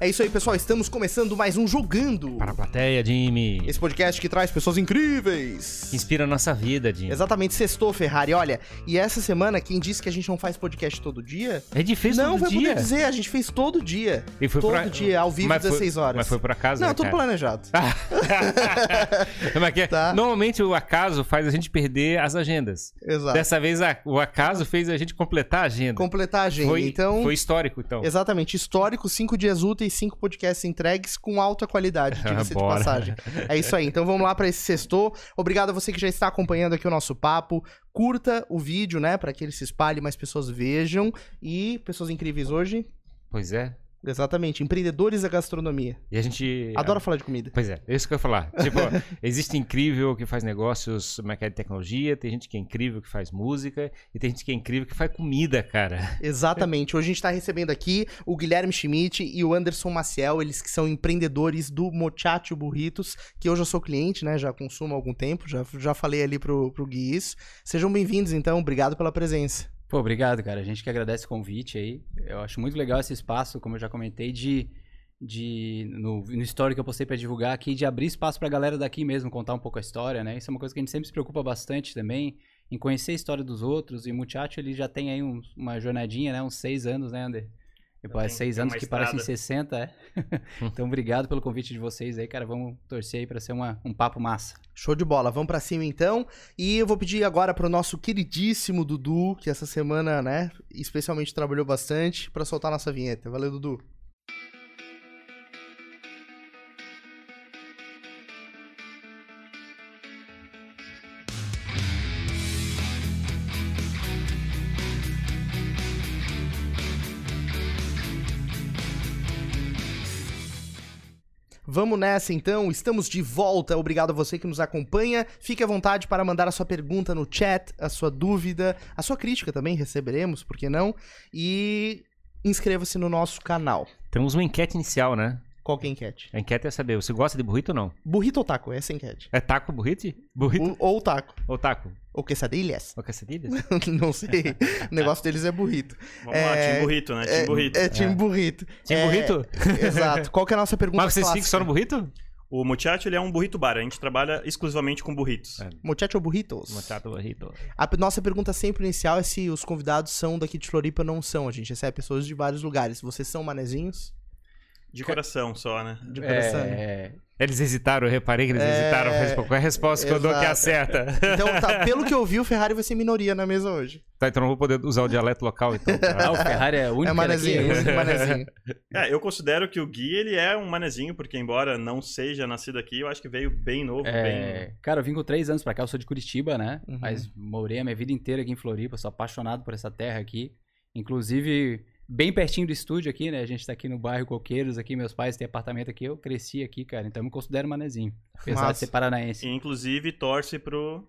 É isso aí, pessoal. Estamos começando mais um Jogando. Para a plateia, Jimmy. Esse podcast que traz pessoas incríveis. Que inspira a nossa vida, Jimmy. Exatamente, sextou, Ferrari. Olha, e essa semana, quem disse que a gente não faz podcast todo dia? É difícil não, todo vai dia. poder dizer, a gente fez todo dia. E foi todo por a- dia, ao vivo, Mas foi- 16 horas. Mas foi por acaso, Não, né, tudo cara? planejado. Como é que é? Tá. Normalmente o acaso faz a gente perder as agendas. Exato. Dessa vez a- o acaso fez a gente completar a agenda. Completar a agenda. Foi, então, foi histórico, então. exatamente, histórico, cinco dias úteis, cinco podcasts entregues com alta qualidade, diga-se de passagem. É isso aí. Então vamos lá para esse sextou. Obrigado a você que já está acompanhando aqui o nosso papo. Curta o vídeo, né, para que ele se espalhe, mais pessoas vejam e pessoas incríveis hoje. Pois é. Exatamente, empreendedores da gastronomia. E a gente. Adoro falar de comida. Pois é, é isso que eu ia falar. Tipo, existe incrível que faz negócios, mercado de tecnologia, tem gente que é incrível que faz música, e tem gente que é incrível que faz comida, cara. Exatamente. Hoje a gente tá recebendo aqui o Guilherme Schmidt e o Anderson Maciel, eles que são empreendedores do Mochacho Burritos, que hoje eu sou cliente, né? Já consumo há algum tempo, já, já falei ali pro, pro Gui isso. Sejam bem-vindos, então. Obrigado pela presença. Pô, obrigado, cara. A gente que agradece o convite aí. Eu acho muito legal esse espaço, como eu já comentei, de, de no, no story que eu postei pra divulgar aqui, de abrir espaço pra galera daqui mesmo contar um pouco a história, né? Isso é uma coisa que a gente sempre se preocupa bastante também, em conhecer a história dos outros. E o Muchacho, ele já tem aí um- uma jornadinha, né? Uns seis anos, né, Ander? E, é tem- seis tem anos que parecem estrada. 60, é. então, obrigado pelo convite de vocês aí, cara. Vamos torcer aí pra ser uma, um papo massa. Show de bola, vamos pra cima então. E eu vou pedir agora pro nosso queridíssimo Dudu, que essa semana, né, especialmente trabalhou bastante, pra soltar nossa vinheta. Valeu, Dudu. Vamos nessa então, estamos de volta. Obrigado a você que nos acompanha. Fique à vontade para mandar a sua pergunta no chat, a sua dúvida, a sua crítica também receberemos, por que não? E inscreva-se no nosso canal. Temos uma enquete inicial, né? Qual que é a enquete? A enquete é saber, você gosta de burrito ou não? Burrito ou taco? Essa é a enquete. É taco burrito? Burrito Bu- ou taco. ou taco? Ou quesadilhas? Ou quesadilhas? não sei. O negócio deles é burrito. Vamos lá, É- time burrito, né? Time É, burrito. é time burrito. Time É, burrito? Exato. Qual que é a nossa pergunta Mas vocês ficam só no burrito? O Muchacho, ele é um burrito bar. A gente trabalha exclusivamente com burritos. É. Muchacho ou burritos? Mochato burrito. A nossa pergunta sempre inicial é se os convidados são daqui de Floripa ou não são. A gente recebe pessoas de vários lugares. Vocês são manezinhos? De coração só, né? De coração? É, Eles hesitaram, eu reparei que eles É, hesitaram. mas Qual é a resposta que eu dou que exato. acerta? Então, tá, pelo que eu vi, o Ferrari vai ser minoria na mesa hoje. Tá, então não vou poder usar o dialeto local, então. ah, o Ferrari é o único É manezinho, daqui, é manezinho. É, eu considero que o Gui, ele é um manezinho, porque embora não seja nascido aqui, eu acho que veio bem novo, bem... É, cara, eu vim com três anos pra cá, eu sou de Curitiba, né? Uhum. Mas morei a minha vida inteira aqui em Floripa, sou apaixonado por essa terra aqui. Inclusive, bem pertinho do estúdio aqui, né? A gente tá aqui no bairro Coqueiros, aqui, meus pais têm apartamento aqui, eu cresci aqui, cara. Então eu me considero manezinho. Apesar Massa. de ser paranaense. E, inclusive, torce pro...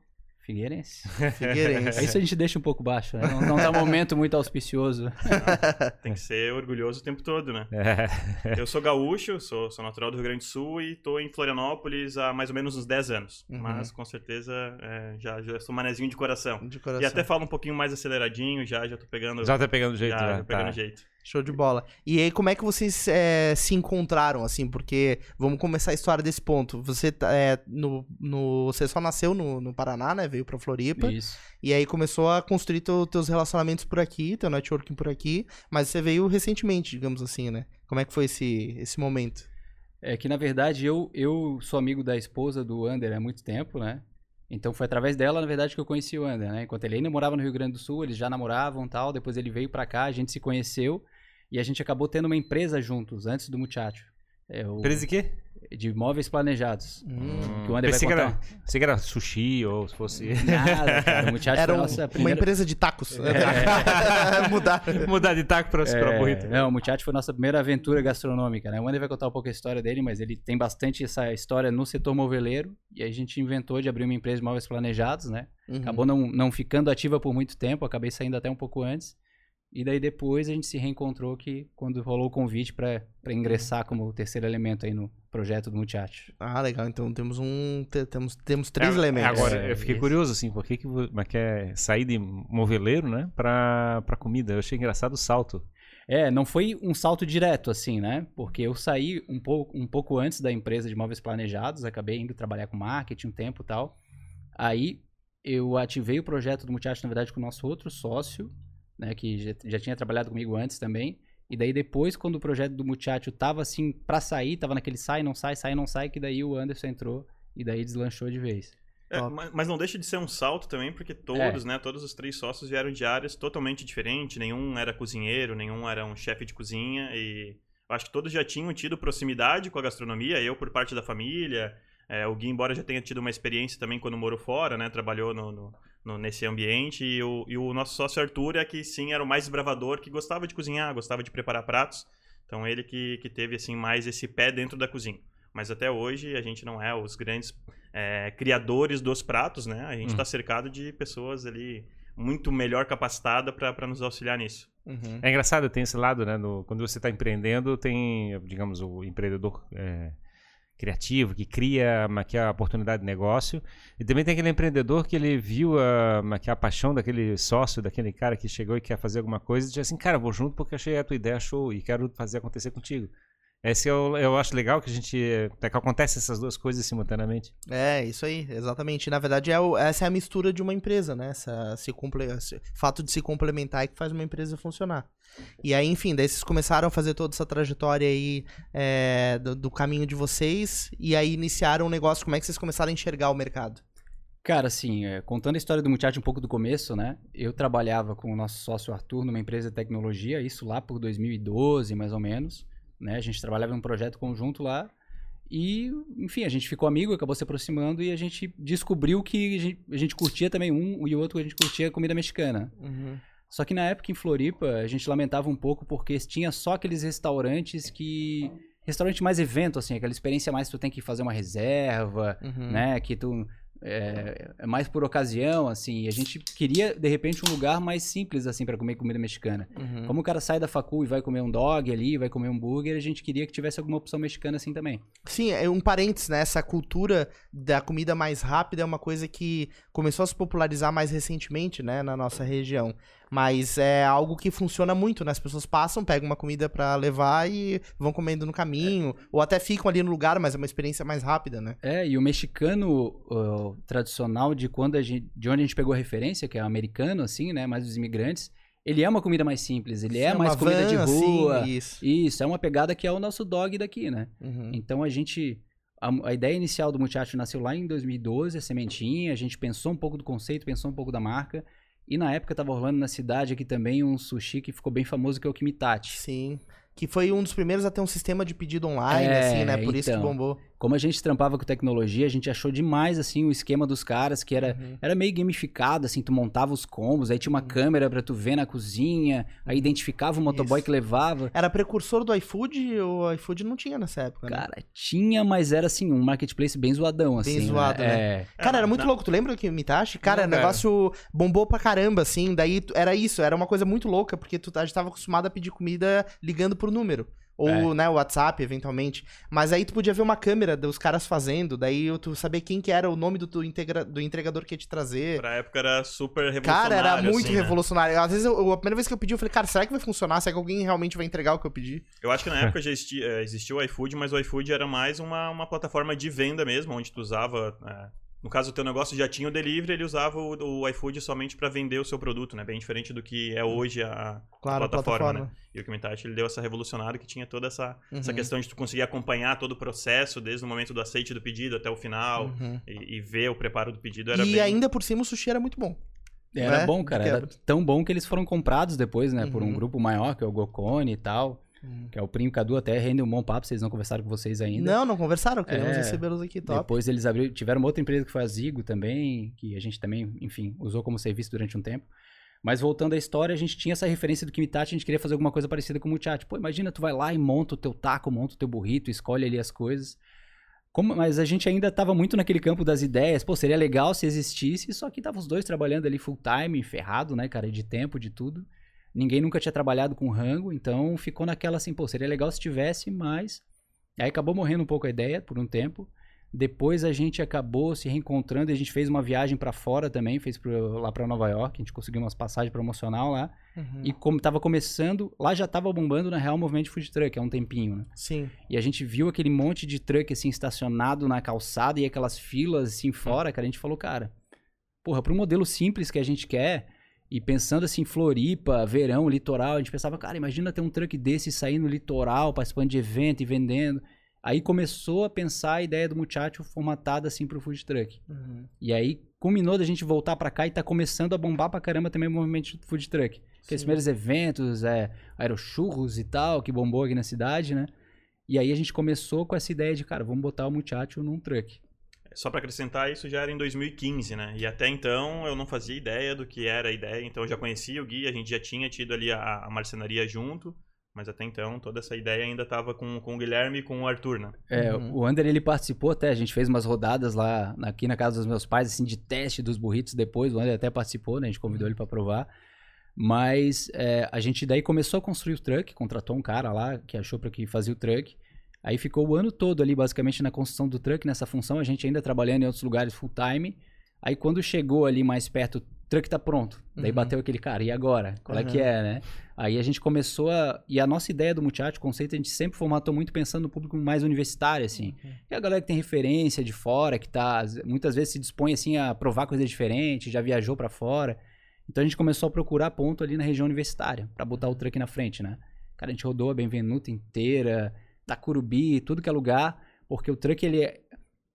Figueirense. Figueirense. Isso a gente deixa um pouco baixo, né? Não, não um momento muito auspicioso. Tem que ser orgulhoso o tempo todo, né? É. Eu sou gaúcho, sou, sou natural do Rio Grande do Sul e tô em Florianópolis há mais ou menos uns 10 anos. Uhum. Mas, com certeza, é, já, já sou manezinho de coração. De coração. E até falo um pouquinho mais aceleradinho, já, já tô pegando... Já tá pegando jeito, já, já. já pegando tá. jeito. Show de bola. E aí, como é que vocês é, se encontraram, assim? Porque vamos começar a história desse ponto. Você, é, no, no, você só nasceu no, no Paraná, né? Veio pra Floripa. Isso. E aí começou a construir teu, teus relacionamentos por aqui, teu networking por aqui. Mas você veio recentemente, digamos assim, né? Como é que foi esse, esse momento? É que, na verdade, eu, eu sou amigo da esposa do Ander há muito tempo, né? Então foi através dela, na verdade, que eu conheci o Ander, né? Enquanto ele ainda morava no Rio Grande do Sul, eles já namoravam tal. Depois ele veio pra cá, a gente se conheceu e a gente acabou tendo uma empresa juntos, antes do Muchacho. É, o- Empresa de quê? De móveis planejados. Hum. Que o Ander vai Pensei que, era, contar. pensei que era sushi ou se fosse. Nada, cara. Muchacho Era foi a um- nossa uma primeira... empresa de tacos. É. Mudar. Mudar de taco pra, pra burrito. É, não, o Muchacho foi a nossa primeira aventura gastronômica, né? O Wander vai contar um pouco a história dele, mas ele tem bastante essa história no setor moveleiro. E a gente inventou de abrir uma empresa de móveis planejados, né? Uhum. Acabou não, não ficando ativa por muito tempo, acabei saindo até um pouco antes. E daí depois a gente se reencontrou que quando rolou o convite pra ingressar como terceiro elemento aí no projeto do Muchacho. Ah, legal. Então temos um. te- temos, temos três É, elementos. Agora, eu fiquei isso. curioso, assim, por que, que quer sair de moveleiro, né, pra, pra comida? Eu achei engraçado o salto. É, não foi um salto direto, assim, né? Porque eu saí um pouco, um pouco antes da empresa de móveis planejados, acabei indo trabalhar com marketing um tempo e tal. Aí eu ativei o projeto do Multiarte, na verdade, com o nosso outro sócio, né? Que já, já tinha trabalhado comigo antes também. E daí depois, quando o projeto do Multiátio tava assim pra sair, tava naquele sai, não sai, sai, não sai, que daí o Anderson entrou e daí deslanchou de vez. É, mas, mas não deixa de ser um salto também, porque todos, né, todos os três sócios vieram de áreas totalmente diferentes. Nenhum era cozinheiro, nenhum era um chefe de cozinha. E eu acho que todos já tinham tido proximidade com a gastronomia. Eu, por parte da família. É, o Gui, embora já tenha tido uma experiência também quando morou fora, né? Trabalhou no, no- no- nesse ambiente. E o, e o nosso sócio Arthur é que sim era o mais bravador, que gostava de cozinhar, gostava de preparar pratos. Então ele que, que teve assim mais esse pé dentro da cozinha. Mas até hoje a gente não é os grandes é, criadores dos pratos, né? A gente está cercado de pessoas ali muito melhor capacitadas para nos auxiliar nisso. Uhum. É engraçado, tem esse lado, né? no- quando você está empreendendo, tem, digamos, o empreendedor é, criativo que cria que é a oportunidade de negócio. E também tem aquele empreendedor que ele viu a, que é a paixão daquele sócio, daquele cara que chegou e quer fazer alguma coisa e diz assim, cara, vou junto porque achei a tua ideia show e quero fazer acontecer contigo. Esse eu, eu acho legal que a gente. É que acontece essas duas coisas simultaneamente. É, isso aí, exatamente. Na verdade, é o- essa é a mistura de uma empresa, né? Essa se comple... esse fato de se complementar é que faz uma empresa funcionar. E aí, enfim, daí vocês começaram a fazer toda essa trajetória aí é, do, do caminho de vocês, e aí iniciaram o negócio. Como é que vocês começaram a enxergar o mercado? Cara, assim, é, contando a história do Multiarte um pouco do começo, né? Eu trabalhava com o nosso sócio Arthur numa empresa de tecnologia, isso lá por 2012, mais ou menos. Né? A gente trabalhava em um projeto conjunto lá. E, enfim, a gente ficou amigo, acabou se aproximando e a gente descobriu que a gente, a gente curtia também um e o outro a gente curtia comida mexicana. Só que na época em Floripa, a gente lamentava um pouco porque tinha só aqueles restaurantes que. Restaurante mais evento, assim, aquela experiência mais que tu tem que fazer uma reserva, Uhum. né? Que tu. É, é mais por ocasião, assim. E a gente queria, de repente, um lugar mais simples, assim, para comer comida mexicana. Uhum. Como o cara sai da facul e vai comer um dog ali, vai comer um hambúrguer, a gente queria que tivesse alguma opção mexicana assim também. Sim, é um parênteses, né? Essa cultura da comida mais rápida é uma coisa que começou a se popularizar mais recentemente, né, na nossa região. Mas é algo que funciona muito, né? As pessoas passam, pegam uma comida pra levar e vão comendo no caminho, ou até ficam ali no lugar, mas é uma experiência mais rápida, né? É, e o mexicano ó, tradicional de quando a gente, de onde a gente pegou a referência, que é o americano, assim, né? Mais dos imigrantes, ele é uma comida mais simples, ele é Sim, mais comida de van, rua. assim, isso. Isso, é uma pegada que é o nosso dog daqui, né? Uhum. Então a gente. A, a ideia inicial do Multiarte nasceu lá em 2012, a sementinha. A gente pensou um pouco do conceito, pensou um pouco da marca. E na época tava rolando na cidade aqui também um sushi que ficou bem famoso, que é o Kimitachi. Sim. Que foi um dos primeiros a ter um sistema de pedido online, É, assim, né? Por isso que então. bombou. Como a gente trampava com tecnologia, a gente achou demais, assim, o esquema dos caras, que era, Uhum. era meio gamificado, assim, tu montava os combos, aí tinha uma câmera pra tu ver na cozinha, aí identificava o motoboy Isso. que levava. Era precursor do iFood, o iFood não tinha nessa época, né? Cara, tinha, mas era, assim, um marketplace bem zoadão, assim. zoado, né? É. Cara, era muito na- louco. Tu lembra que Mitachi? Cara, o Não, cara. negócio bombou pra caramba, assim. Daí era isso, era uma coisa muito louca, porque tu a gente tava acostumado a pedir comida ligando pro número. Ou, É. né, o WhatsApp, eventualmente. Mas aí tu podia ver uma câmera dos caras fazendo, daí tu saber quem que era o nome do, tu integra- do entregador que ia te trazer. Pra época era super revolucionário. Cara, era muito assim, né? revolucionário. Às vezes, eu- a primeira vez que eu pedi, eu falei, cara, será que vai funcionar? Será que alguém realmente vai entregar o que eu pedi? Eu acho que na época já existia, eh, existia o iFood, mas o iFood era mais uma, uma plataforma de venda mesmo, onde tu usava. eh, no caso, o teu negócio já tinha o delivery, ele usava o, o iFood somente para vender o seu produto, né? Bem diferente do que é hoje a, Claro, a plataforma, plataforma. né? E o Kimitachi, ele deu essa revolucionária que tinha toda essa, essa Uhum. questão de tu conseguir acompanhar todo o processo, desde o momento do aceite do pedido até o final, Uhum. e, e ver o preparo do pedido. Era E bem... ainda por cima o sushi era muito bom. Era né? bom, cara. Era tão bom que eles foram comprados depois, né? Por um Uhum. grupo maior, que é o Gocone e tal. Que é o Primo Cadu, até rende um bom papo, vocês não conversaram com vocês ainda. Não, não conversaram, queremos É. recebê-los aqui, top. Depois eles abriram, tiveram uma outra empresa que foi a Zigo também, que a gente também, enfim, usou como serviço durante um tempo. Mas voltando à história, a gente tinha essa referência do Kimitachi, a gente queria fazer alguma coisa parecida com o Multiati. Pô, imagina, tu vai lá e monta o teu taco, monta o teu burrito, escolhe ali as coisas. Como- mas a gente ainda tava muito naquele campo das ideias. Pô, seria legal se existisse, só que tava os dois trabalhando ali full time, ferrado, né, cara, de tempo, de tudo. Ninguém nunca tinha trabalhado com rango, então ficou naquela assim, pô, seria legal se tivesse, mas... Aí acabou morrendo um pouco a ideia por um tempo. Depois a gente acabou se reencontrando e a gente fez uma viagem para fora também, fez pro, lá para Nova York, a gente conseguiu umas passagens promocional lá. Uhum. E como tava começando, lá já tava bombando na real o movimento de food truck há um tempinho, né? Sim. E a gente viu aquele monte de truck assim estacionado na calçada e aquelas filas assim fora, cara, a gente falou, cara, porra, pro modelo simples que a gente quer, e pensando assim, Floripa, verão, litoral, a gente pensava, cara, imagina ter um truck desse saindo no litoral, participando de evento e vendendo. Aí começou a pensar a ideia do muchacho formatada assim pro food truck. Uhum. E aí culminou da gente voltar pra cá e tá começando a bombar pra caramba também o movimento de food truck. Aqueles Sim. primeiros eventos, é, aerochurros e tal, que bombou aqui na cidade, né? E aí a gente começou com essa ideia de, cara, vamos botar o muchacho num truck. Só para acrescentar, isso já era em 2015, né? E até então eu não fazia ideia do que era a ideia, então eu já conhecia o Gui, a gente já tinha tido ali a, a marcenaria junto, mas até então toda essa ideia ainda estava com, com o Guilherme e com o Arthur, né? É, Uhum. o Ander, ele participou até, a gente fez umas rodadas lá na- aqui na casa dos meus pais, assim, de teste dos burritos depois, o Ander até participou, né, a gente convidou ele pra provar. Mas é, a gente daí começou a construir o truck, contratou um cara lá que achou para que fazia o truck. Aí ficou o ano todo ali, basicamente, na construção do truck, nessa função, a gente ainda trabalhando em outros lugares full time. Aí quando chegou ali mais perto, o truck tá pronto. Daí Uhum. bateu aquele cara, e agora? Qual é que Uhum. é, né? Aí a gente começou a. E a nossa ideia do Muchacho, o conceito, a gente sempre formatou muito pensando no público mais universitário, assim. E a galera que tem referência de fora, que tá. Muitas vezes se dispõe, assim, a provar coisas diferentes, já viajou pra fora. Então a gente começou a procurar ponto ali na região universitária, pra botar o truck na frente, né? Cara, a gente rodou a Benvenuta inteira, Tacurubi, tudo que é lugar, porque o truck, ele é-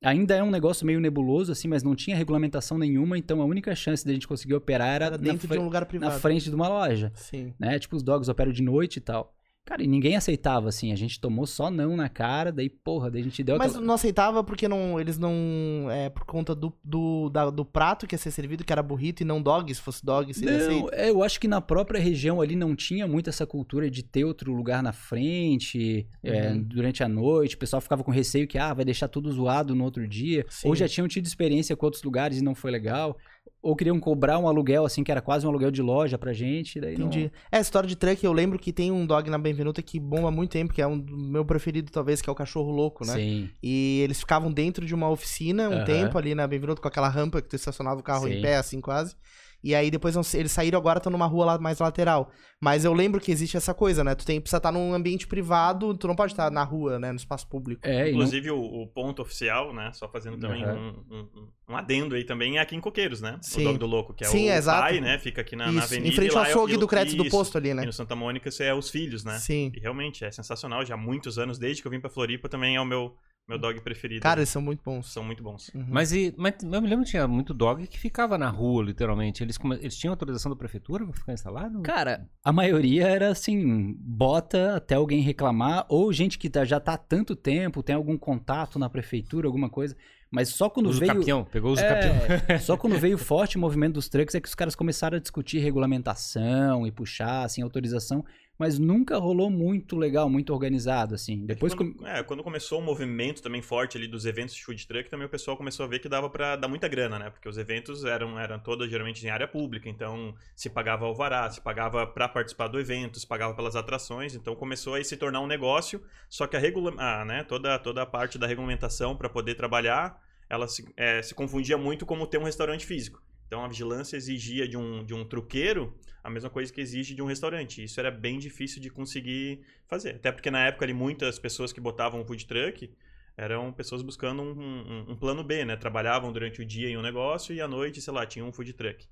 ainda é um negócio meio nebuloso, assim, mas não tinha regulamentação nenhuma, então a única chance da gente conseguir operar era, Era na, dentro de um lugar na privado. frente de uma loja Sim. né? Tipo, os dogs operam de noite e tal. Cara, e ninguém aceitava, assim. A gente tomou só não na cara, daí, porra, daí a gente deu Mas aquela... não aceitava porque não, eles não. É por conta do, do, da- do prato que ia ser servido, que era burrito e não dog. Se fosse dog, seria Não, aceito. é, eu acho que na própria região ali não tinha muito essa cultura de ter outro lugar na frente, é, Uhum. durante a noite. O pessoal ficava com receio que, ah, vai deixar tudo zoado no outro dia. Sim. Ou já tinham tido experiência com outros lugares e não foi legal. Ou queriam cobrar um aluguel, assim, que era quase um aluguel de loja pra gente. Daí não- Entendi. É, história de truck, eu lembro que tem um dog na Benvenuta que bomba há muito tempo, que é um do meu preferido, talvez, que é o cachorro louco, né? Sim. E eles ficavam dentro de uma oficina um tempo ali na Benvenuta, com aquela rampa que tu estacionava o carro em Sim. pé, assim, quase. E aí depois eles saíram agora, estão numa rua lá mais lateral. Mas eu lembro que existe essa coisa, né? Tu tem, precisa estar num ambiente privado, tu não pode estar na rua, né? No espaço público. É, e não- Inclusive o, o ponto oficial, né? Só fazendo também Aham. um, um- um adendo aí também, é aqui em Coqueiros, né? Sim. O Dog do Louco, que é Sim, o é, exato. pai, né? Fica aqui na, na Isso, avenida. em frente ao é açougue o- do crédito do isso. posto ali, né? E no Santa Mônica, isso é os filhos, né? Sim. E realmente é sensacional, já há muitos anos, desde que eu vim pra Floripa, também é o meu, meu dog preferido. Cara, eles são muito bons. São muito bons. Uhum. Mas, e, mas eu me lembro que tinha muito dog que ficava na rua, literalmente. Eles, eles tinham autorização da prefeitura pra ficar instalado? Cara, a maioria era assim, bota até alguém reclamar, ou gente que tá- já tá há tanto tempo, tem algum contato na prefeitura, alguma coisa. Mas só quando Usa o veio. capião, pegou os capião. É, só quando veio forte o movimento dos trucks é que os caras começaram a discutir regulamentação e puxar, assim, autorização. Mas nunca rolou muito legal, muito organizado, assim. Depois. quando, com- é, quando começou o movimento também forte ali dos eventos de food truck, também o pessoal começou a ver que dava pra dar muita grana, né? Porque os eventos eram, eram todos geralmente em área pública, então se pagava alvará, se pagava pra participar do evento, se pagava pelas atrações, então começou a se tornar um negócio, só que a regula ah, né, toda, toda a parte da regulamentação pra poder trabalhar, ela se, é, se confundia muito como ter um restaurante físico. Então a vigilância exigia de um, de um truqueiro a mesma coisa que exige de um restaurante. Isso era bem difícil de conseguir fazer. Até porque na época ali muitas pessoas que botavam um food truck eram pessoas buscando um, um- um plano B, né? Trabalhavam durante o dia em um negócio e à noite, sei lá, tinham um food truck.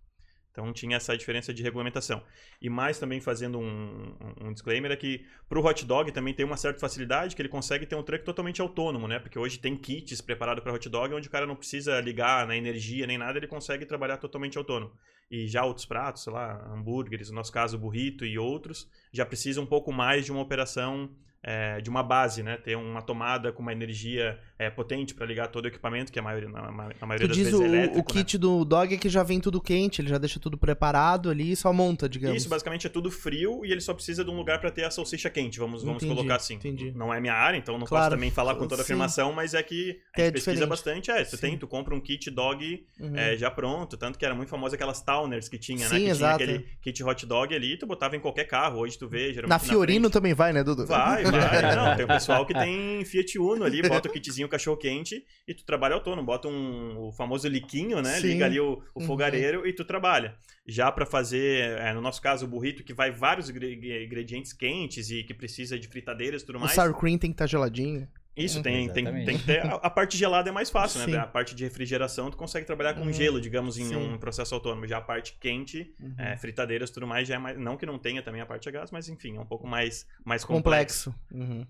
Então tinha essa diferença de regulamentação. E mais também fazendo um, um- disclaimer é que para o hot dog também tem uma certa facilidade que ele consegue ter um truck totalmente autônomo, né? Porque hoje tem kits preparados para hot dog onde o cara não precisa ligar na energia nem nada, ele consegue trabalhar totalmente autônomo. E já outros pratos, sei lá, hambúrgueres, no nosso caso, burrito e outros, já precisa um pouco mais de uma operação, é, de uma base, né? Ter uma tomada com uma energia é, potente para ligar todo o equipamento, que a maioria, na, na Tu maioria das vezes o, é elétrico, o né? kit do dog é que já vem tudo quente, ele já deixa tudo preparado ali e só monta, digamos. Isso, basicamente é tudo frio e ele só precisa de um lugar para ter a salsicha quente, vamos, vamos Entendi, colocar assim. entendi. Não é minha área, então não Claro, posso também falar com toda a sim. afirmação, mas é que a É gente pesquisa diferente. bastante. É, tu Sim. tem, tu compra um kit dog Uhum. é, já pronto, tanto que era muito famosa aquelas Towners que tinha, Sim, né? Que exato. tinha aquele kit hot dog ali, tu botava em qualquer carro. Hoje tu vê, geralmente Na Fiorino frente. também vai, né, Dudu? Vai, vai. Não, tem o pessoal que tem Fiat Uno ali, bota o kitzinho cachorro quente e tu trabalha autônomo. Bota um, o famoso liquinho, né? Sim. Liga ali o, o Uhum. fogareiro e tu trabalha. Já pra fazer, é, no nosso caso, o burrito, que vai vários ingre- ingredientes quentes e que precisa de fritadeiras e tudo O mais. sour cream tem que estar geladinho. Isso, Uhum. tem, tem, tem que ter. A, a parte gelada é mais fácil, Sim. né? A parte de refrigeração tu consegue trabalhar com Uhum. gelo, digamos, em Sim. um processo autônomo. Já a parte quente, Uhum. é, fritadeiras e tudo mais, já é mais. Não que não tenha também a parte a gás, mas enfim, é um pouco mais, mais complexo. Complexo. Uhum.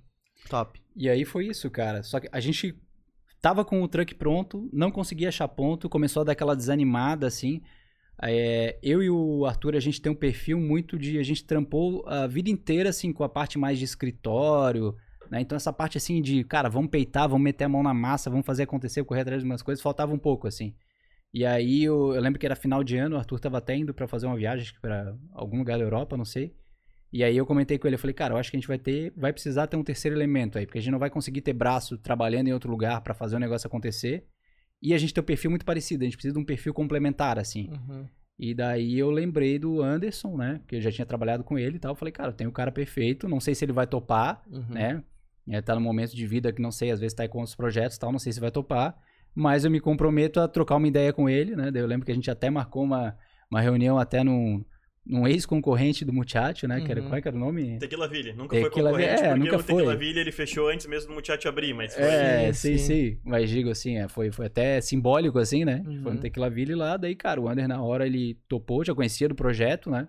Top. E aí foi isso, cara. Só que a gente tava com o truck pronto, não conseguia achar ponto, começou a dar aquela desanimada, assim. É, eu e o Arthur, a gente tem um perfil muito de... A gente trampou a vida inteira, assim, com a parte mais de escritório, né? Então essa parte, assim, de, cara, vamos peitar, vamos meter a mão na massa, vamos fazer acontecer, correr atrás de umas coisas, faltava um pouco, assim. E aí eu, eu lembro que era final de ano, o Arthur tava até indo pra fazer uma viagem, pra algum lugar da Europa, não sei. E aí eu comentei com ele, eu falei, cara, eu acho que a gente vai ter, vai precisar ter um terceiro elemento aí, porque a gente não vai conseguir ter braço trabalhando em outro lugar pra fazer o negócio acontecer. E a gente tem um perfil muito parecido, a gente precisa de um perfil complementar, assim. Uhum. E daí eu lembrei do Anderson, né? Que eu já tinha trabalhado com ele e tal. Eu falei, cara, tenho o cara perfeito, não sei se ele vai topar, Uhum. né? É, tá num momento de vida que não sei, às vezes tá aí com outros projetos e tal, não sei se vai topar. Mas eu me comprometo a trocar uma ideia com ele, né? Daí eu lembro que a gente até marcou uma, uma reunião até num, num ex-concorrente do Muchacho, né? Que era, Uhum. qual é que era o nome? Tequila Ville. Nunca Tequila foi concorrente, é, porque nunca o Tequila foi. Ville ele fechou antes mesmo do Muchacho abrir, mas foi... É, Sim, sim, sim. Mas digo assim, é, foi, foi até simbólico, assim, né? Uhum. Foi no Tequila Ville lá, daí, cara, o Under na hora ele topou, já conhecia do projeto, né?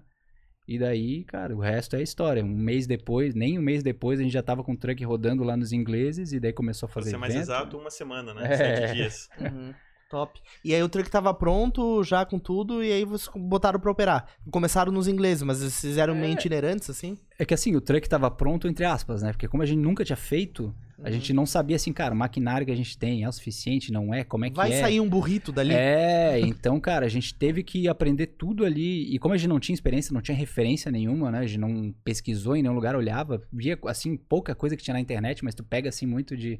E daí, cara, o resto é história. Um mês depois, nem um mês depois, a gente já tava com o truck rodando lá nos ingleses e daí começou a Pra fazer ser mais evento. exato, uma semana, né? É. Sete dias. Uhum. Top. E aí o truck tava pronto, já com tudo, e aí vocês botaram pra operar. Começaram nos ingleses, mas vocês fizeram meio É. itinerantes, assim? É que assim, o truck tava pronto, entre aspas, né? Porque como a gente nunca tinha feito, a Uhum. gente não sabia assim, cara, o maquinário que a gente tem é o suficiente, não é? Como é que Vai é? sair um burrito dali? É, então, cara, a gente teve que aprender tudo ali. E como a gente não tinha experiência, não tinha referência nenhuma, né? A gente não pesquisou em nenhum lugar, olhava, via, assim, pouca coisa que tinha na internet, mas tu pega, assim, muito de.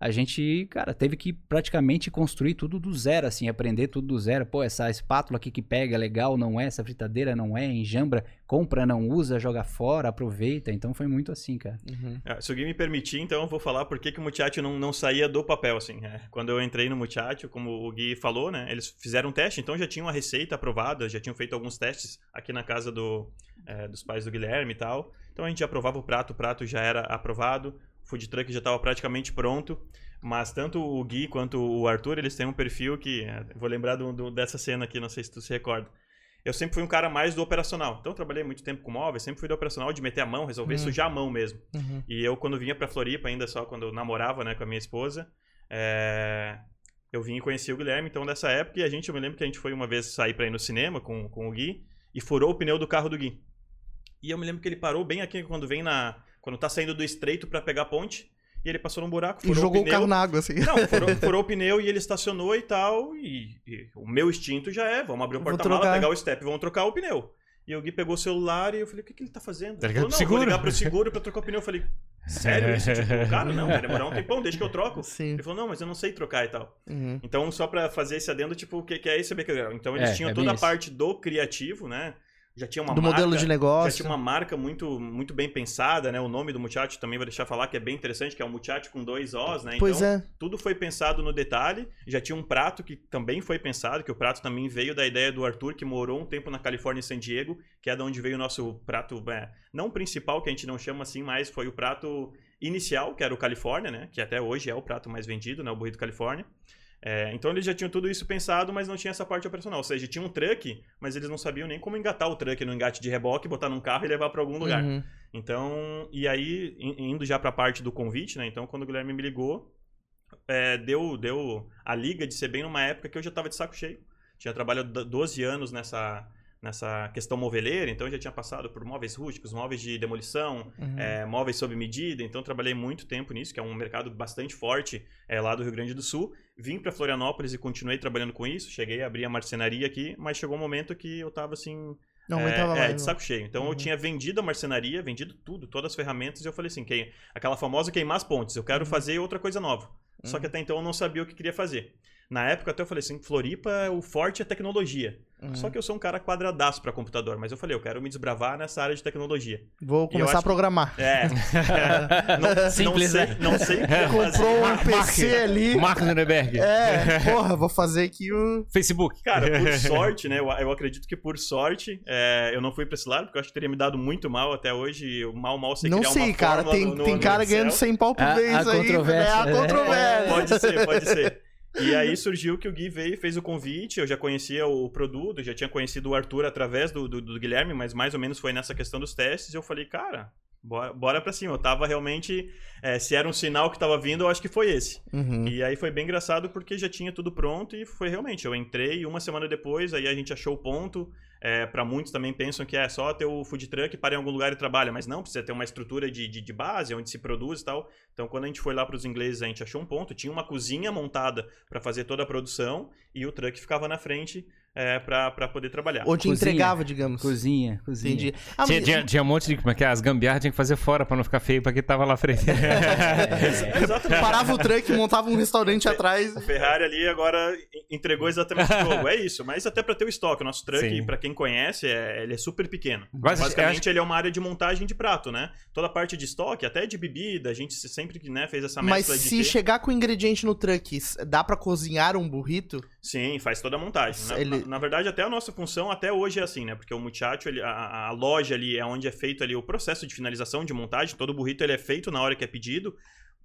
A gente, cara, teve que praticamente construir tudo do zero, assim, aprender tudo do zero. Pô, essa espátula aqui que pega é legal, não é? Essa fritadeira não é? Enjambra, compra, não usa, joga fora, aproveita. Então foi muito assim, cara. Uhum. É, Se o Gui me permitir, então eu vou falar por que, que o Muchacho não, não saía do papel, assim. É, quando eu entrei no Muchacho, como o Gui falou, né? Eles fizeram um teste, então já tinham a receita aprovada, já tinham feito alguns testes aqui na casa do, é, dos pais do Guilherme e tal. Então a gente já aprovava o prato, o prato já era aprovado, food truck já estava praticamente pronto. Mas tanto o Gui quanto o Arthur, eles têm um perfil que... é, vou lembrar do- do- dessa cena aqui, não sei se tu se recorda. Eu sempre fui um cara mais do operacional. Então eu trabalhei muito tempo com móveis, sempre fui do operacional, de meter a mão, resolver Hum. sujar a mão mesmo. Uhum. E eu, quando vinha pra Floripa, ainda só quando eu namorava né, com a minha esposa, é, eu vim e conheci o Guilherme. Então, dessa época, e a gente, eu me lembro que a gente foi uma vez sair pra ir no cinema com, com o Gui e furou o pneu do carro do Gui. E eu me lembro que ele parou bem aqui quando vem na. Quando tá saindo do estreito pra pegar a ponte. E ele passou num buraco, E furou jogou o o pneu. carro na água, assim. Não, furou, furou o pneu e ele estacionou e tal. E, e o meu instinto já é: vamos abrir o Vou porta-mala, pegar o step e vamos trocar o pneu. E o Gui pegou o celular e eu falei: o que, que ele tá fazendo? Tá Ele falou, não, vou seguro?" ligar pro seguro pra trocar o pneu. Eu falei: sério isso? Tipo, cara, não, vai demorar um tempão, deixa que eu troco. Sim. Ele falou: não, mas eu não sei trocar e tal. Uhum. Então, só pra fazer esse adendo, tipo, o que, que é esse BK? Então, eles É, tinham é toda a isso. parte do criativo, né? Já tinha uma Do marca, modelo de já negócio. tinha uma marca muito, muito bem pensada, né? O nome do Muchacho também vou deixar falar que é bem interessante, que é o Muchacho com dois Os, né? Pois então, é. tudo foi pensado no detalhe. Já tinha um prato que também foi pensado, que o prato também veio da ideia do Arthur, que morou um tempo na Califórnia e San Diego, que é da onde veio o nosso prato, é, não principal, que a gente não chama assim, mas foi o prato inicial, que era o Califórnia, né? Que até hoje é o prato mais vendido, né? O burrito Califórnia. É, então eles já tinham tudo isso pensado, mas não tinha essa parte operacional. Ou seja, tinha um truck, mas eles não sabiam nem como engatar o truck no engate de reboque, botar num carro e levar para algum lugar. Uhum. Então, e aí, in- indo já pra parte do convite, né? Então, quando o Guilherme me ligou, é, deu, deu a liga de ser bem numa época que eu já tava de saco cheio. Tinha trabalhado do- 12 anos nessa, nessa questão moveleira, então eu já tinha passado por móveis rústicos, móveis de demolição, Uhum. é, móveis sob medida, então trabalhei muito tempo nisso, que é um mercado bastante forte é, lá do Rio Grande do Sul. Vim para Florianópolis e continuei trabalhando com isso, cheguei a abrir a marcenaria aqui, mas chegou um momento que eu tava assim, Não é, é, de não. saco cheio. Então eu Uhum. tinha vendido a marcenaria, vendido tudo, todas as ferramentas, e eu falei assim, que, aquela famosa queimar as pontes, eu quero fazer outra coisa nova. Só que até então eu não sabia o que queria fazer. Na época até eu falei assim, Floripa, o forte é tecnologia. Uhum. Só que eu sou um cara quadradaço para computador, mas eu falei, eu quero me desbravar nessa área de tecnologia. Vou começar acho a programar. É. é não, Simples, não sei, né? não sei. Comprou um PC ali. Mark Zuckerberg. É, porra, vou fazer aqui o. Facebook. Cara, por sorte, né? Eu, eu acredito que por sorte é, eu não fui pra esse lado, porque eu acho que teria me dado muito mal até hoje. Eu mal, mal sei Não criar sei, uma cara. Tem, no, no, tem no cara Excel. ganhando 100 pau por A- vez a aí. controvérsia. É a É. controvérsia. Pode ser, pode ser. E aí surgiu que o Gui veio e fez o convite. Eu já conhecia o produto, já tinha conhecido o Arthur através do, do, do Guilherme, mas mais ou menos foi nessa questão dos testes. E eu falei, cara, bora, bora pra cima. Eu tava realmente. é, se era um sinal que tava vindo, eu acho que foi esse. Uhum. E aí foi bem engraçado porque já tinha tudo pronto e foi realmente. Eu entrei e uma semana depois, aí a gente achou o ponto. É, para muitos também pensam que é só ter o food truck, para em algum lugar e trabalha, mas não, precisa ter uma estrutura de, de, de base, onde se produz e tal. Então, quando a gente foi lá para os ingleses, a gente achou um ponto, tinha uma cozinha montada para fazer toda a produção e o truck ficava na frente é, para poder trabalhar. Ou te Cozinha. entregava, digamos. Cozinha, cozinha. Entendi. Ah, Tinha, mas- tinha, tinha um monte de. Como é que é? As gambiarras tinha que fazer fora pra não ficar feio pra quem tava lá à frente. É, Exatamente. Parava o truck, montava um restaurante atrás. O Ferrari ali agora en- entregou exatamente o jogo. É isso, mas até para ter o estoque. O nosso truck, para quem conhece, é, ele é super pequeno. Mas Basicamente, acho- ele é uma área de montagem de prato, né? Toda a parte de estoque, até de bebida, a gente sempre né, fez essa Mas mescla de se ter. chegar com ingrediente no truck, dá pra cozinhar um burrito? Sim, faz toda a montagem. Na, Ele- na- na verdade, até a nossa função até hoje é assim, né? Porque o muchacho, ele- a, a loja ali é onde é feito ali o processo de finalização de montagem. Todo burrito ele é feito na hora que é pedido.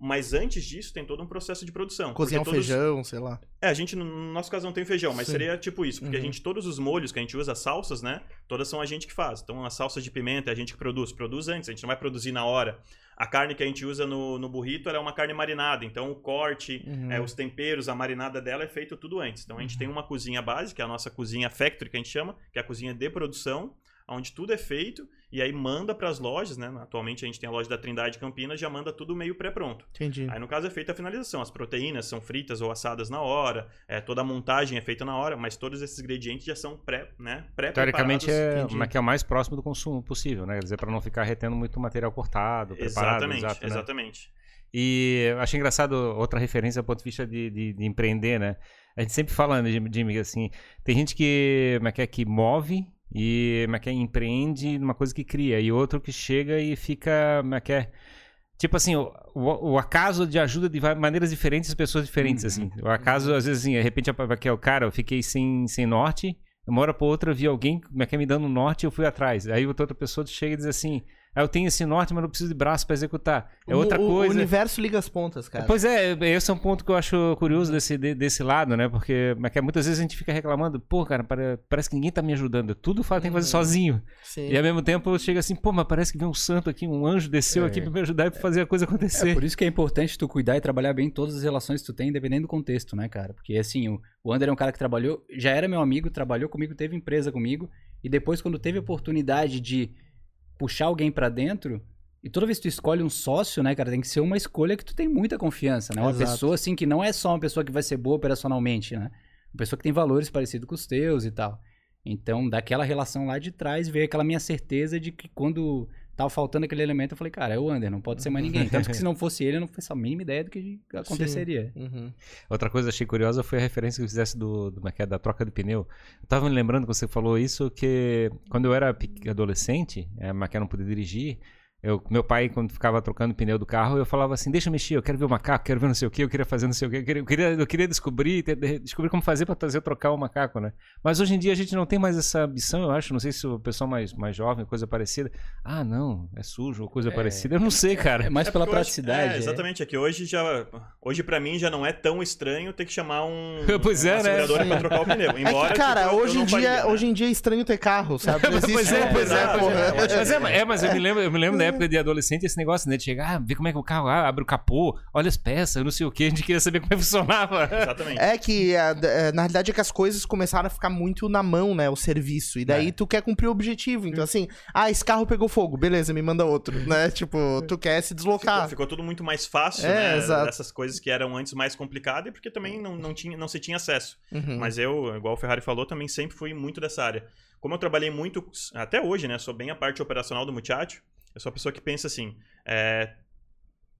Mas antes disso, tem todo um processo de produção. Cozinhar um todos- feijão, sei lá. É, a gente, no nosso caso, não tem feijão, mas Sim. seria tipo isso. Porque Uhum. a gente, todos os molhos que a gente usa, as salsas, né? Todas são a gente que faz. Então, as salsas de pimenta é a gente que produz. Produz antes, a gente não vai produzir na hora. A carne que a gente usa no, no burrito, é uma carne marinada. Então, o corte, Uhum. é, os temperos, a marinada dela é feito tudo antes. Então, a gente tem uma cozinha base, que é a nossa cozinha factory, que a gente chama, que é a cozinha de produção, onde tudo é feito e aí manda para as lojas, né? Atualmente a gente tem a loja da Trindade Campinas, já manda tudo meio pré-pronto. Entendi. Aí no caso é feita a finalização, as proteínas são fritas ou assadas na hora, é, toda a montagem é feita na hora, mas todos esses ingredientes já são pré, né, pré Teoricamente é, entendi. que é o mais próximo do consumo possível, né? Quer dizer, pra não ficar retendo muito material cortado, preparado. Exatamente, exato, né? exatamente. E eu achei engraçado outra referência do ponto de vista de, de, de empreender, né? A gente sempre fala, né, Jimmy, assim, tem gente que, é que, é, que move e é que é, empreende numa coisa que cria, e outro que chega e fica, é que é, Tipo assim, o, o, o acaso de ajuda de maneiras diferentes, pessoas diferentes, assim. O acaso, às vezes, assim, de repente, que é o cara, eu fiquei sem, sem norte, uma hora pra outra eu vi alguém como é que é, me dando norte e eu fui atrás. Aí outra pessoa chega e diz assim, eu tenho esse norte, mas não preciso de braço pra executar. É outra o, coisa. O universo liga as pontas, cara. Pois é, esse é um ponto que eu acho curioso desse, de- desse lado, né? Porque mas que muitas vezes a gente fica reclamando, pô, cara, pare- parece que ninguém tá me ajudando. Tudo fala, tem que fazer Uhum. sozinho. Sim. E ao mesmo tempo chega assim, pô, mas parece que vem um santo aqui, um anjo desceu É. aqui pra me ajudar e pra fazer a coisa É acontecer. por isso que é importante tu cuidar e trabalhar bem todas as relações que tu tem, dependendo do contexto, né, cara? Porque assim, o, o Ander é um cara que trabalhou, já era meu amigo, trabalhou comigo, teve empresa comigo, e depois quando teve a oportunidade de puxar alguém pra dentro, e toda vez que tu escolhe um sócio, né, cara, tem que ser uma escolha que tu tem muita confiança, né? Uma Exato. pessoa assim que não é só uma pessoa que vai ser boa operacionalmente, né? Uma pessoa que tem valores parecidos com os teus e tal. Então, daquela relação lá de trás, veio aquela minha certeza de que quando tava faltando aquele elemento, eu falei, cara, é o Ander, não pode ser mais ninguém. Tanto que se não fosse ele, eu não faço a mínima ideia do que aconteceria. Uhum. Outra coisa que eu achei curiosa foi a referência que fizesse do, do, é é, da troca de pneu. Eu tava me lembrando que você falou isso, que quando eu era adolescente, é, mas que eu não podia dirigir, eu, meu pai, quando ficava trocando pneu do carro, eu falava assim, deixa eu mexer, eu quero ver o macaco, quero ver não sei o que, eu queria fazer não sei o que, eu queria, eu queria, eu queria descobrir, descobrir como fazer para trazer trocar o macaco, né? Mas hoje em dia a gente não tem mais essa ambição, eu acho, não sei se o pessoal mais, mais jovem, coisa parecida, ah, não, é sujo ou coisa É. parecida, eu não sei, cara. É mais É pela praticidade. É, exatamente, é que hoje já. Hoje pra mim já não é tão estranho ter que chamar um. Pois é, né? pra trocar o pneu. É Embora. que, cara, tipo, eu- eu hoje, em dia, faria, né? hoje em dia é estranho ter carro, sabe? Existe Pois é, pois coisa, é, porra. Mas é, é, mas eu me lembro, eu me lembro da época de adolescente esse negócio, né? De chegar, ah, ver como é que o carro ah, abre o capô, olha as peças, não sei o que, a gente queria saber como é que funcionava. Exatamente. É que, a- é, na realidade, é que as coisas começaram a ficar muito na mão, né? O serviço. E daí É. tu quer cumprir o objetivo. Então, assim, ah, esse carro pegou fogo, beleza, me manda outro, né? Tipo, tu quer se Ficou, deslocar. ficou tudo muito mais fácil, É, né? exato. Dessas coisas que eram antes mais complicadas e porque também não, não, tinha, não se tinha acesso. Uhum. Mas eu, igual o Ferrari falou, também sempre fui muito dessa área. Como eu trabalhei muito, até hoje, né? Sou bem a parte operacional do Muchacho. Eu sou a pessoa que pensa assim: é,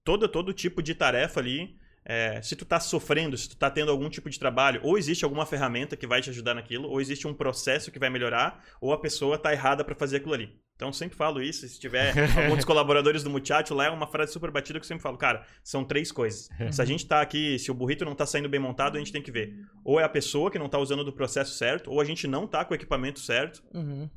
todo, todo tipo de tarefa ali é, se tu tá sofrendo, se tu tá tendo algum tipo de trabalho, ou existe alguma ferramenta que vai te ajudar naquilo, ou existe um processo que vai melhorar, ou a pessoa tá errada para fazer aquilo ali. Então sempre falo isso, se tiver alguns colaboradores do Muchacho, lá é uma frase super batida que eu sempre falo, cara, são três coisas. Se a gente tá aqui, se o burrito não tá saindo bem montado, a gente tem que ver. Ou é a pessoa que não tá usando do processo certo, ou a gente não tá com o equipamento certo, Uhum.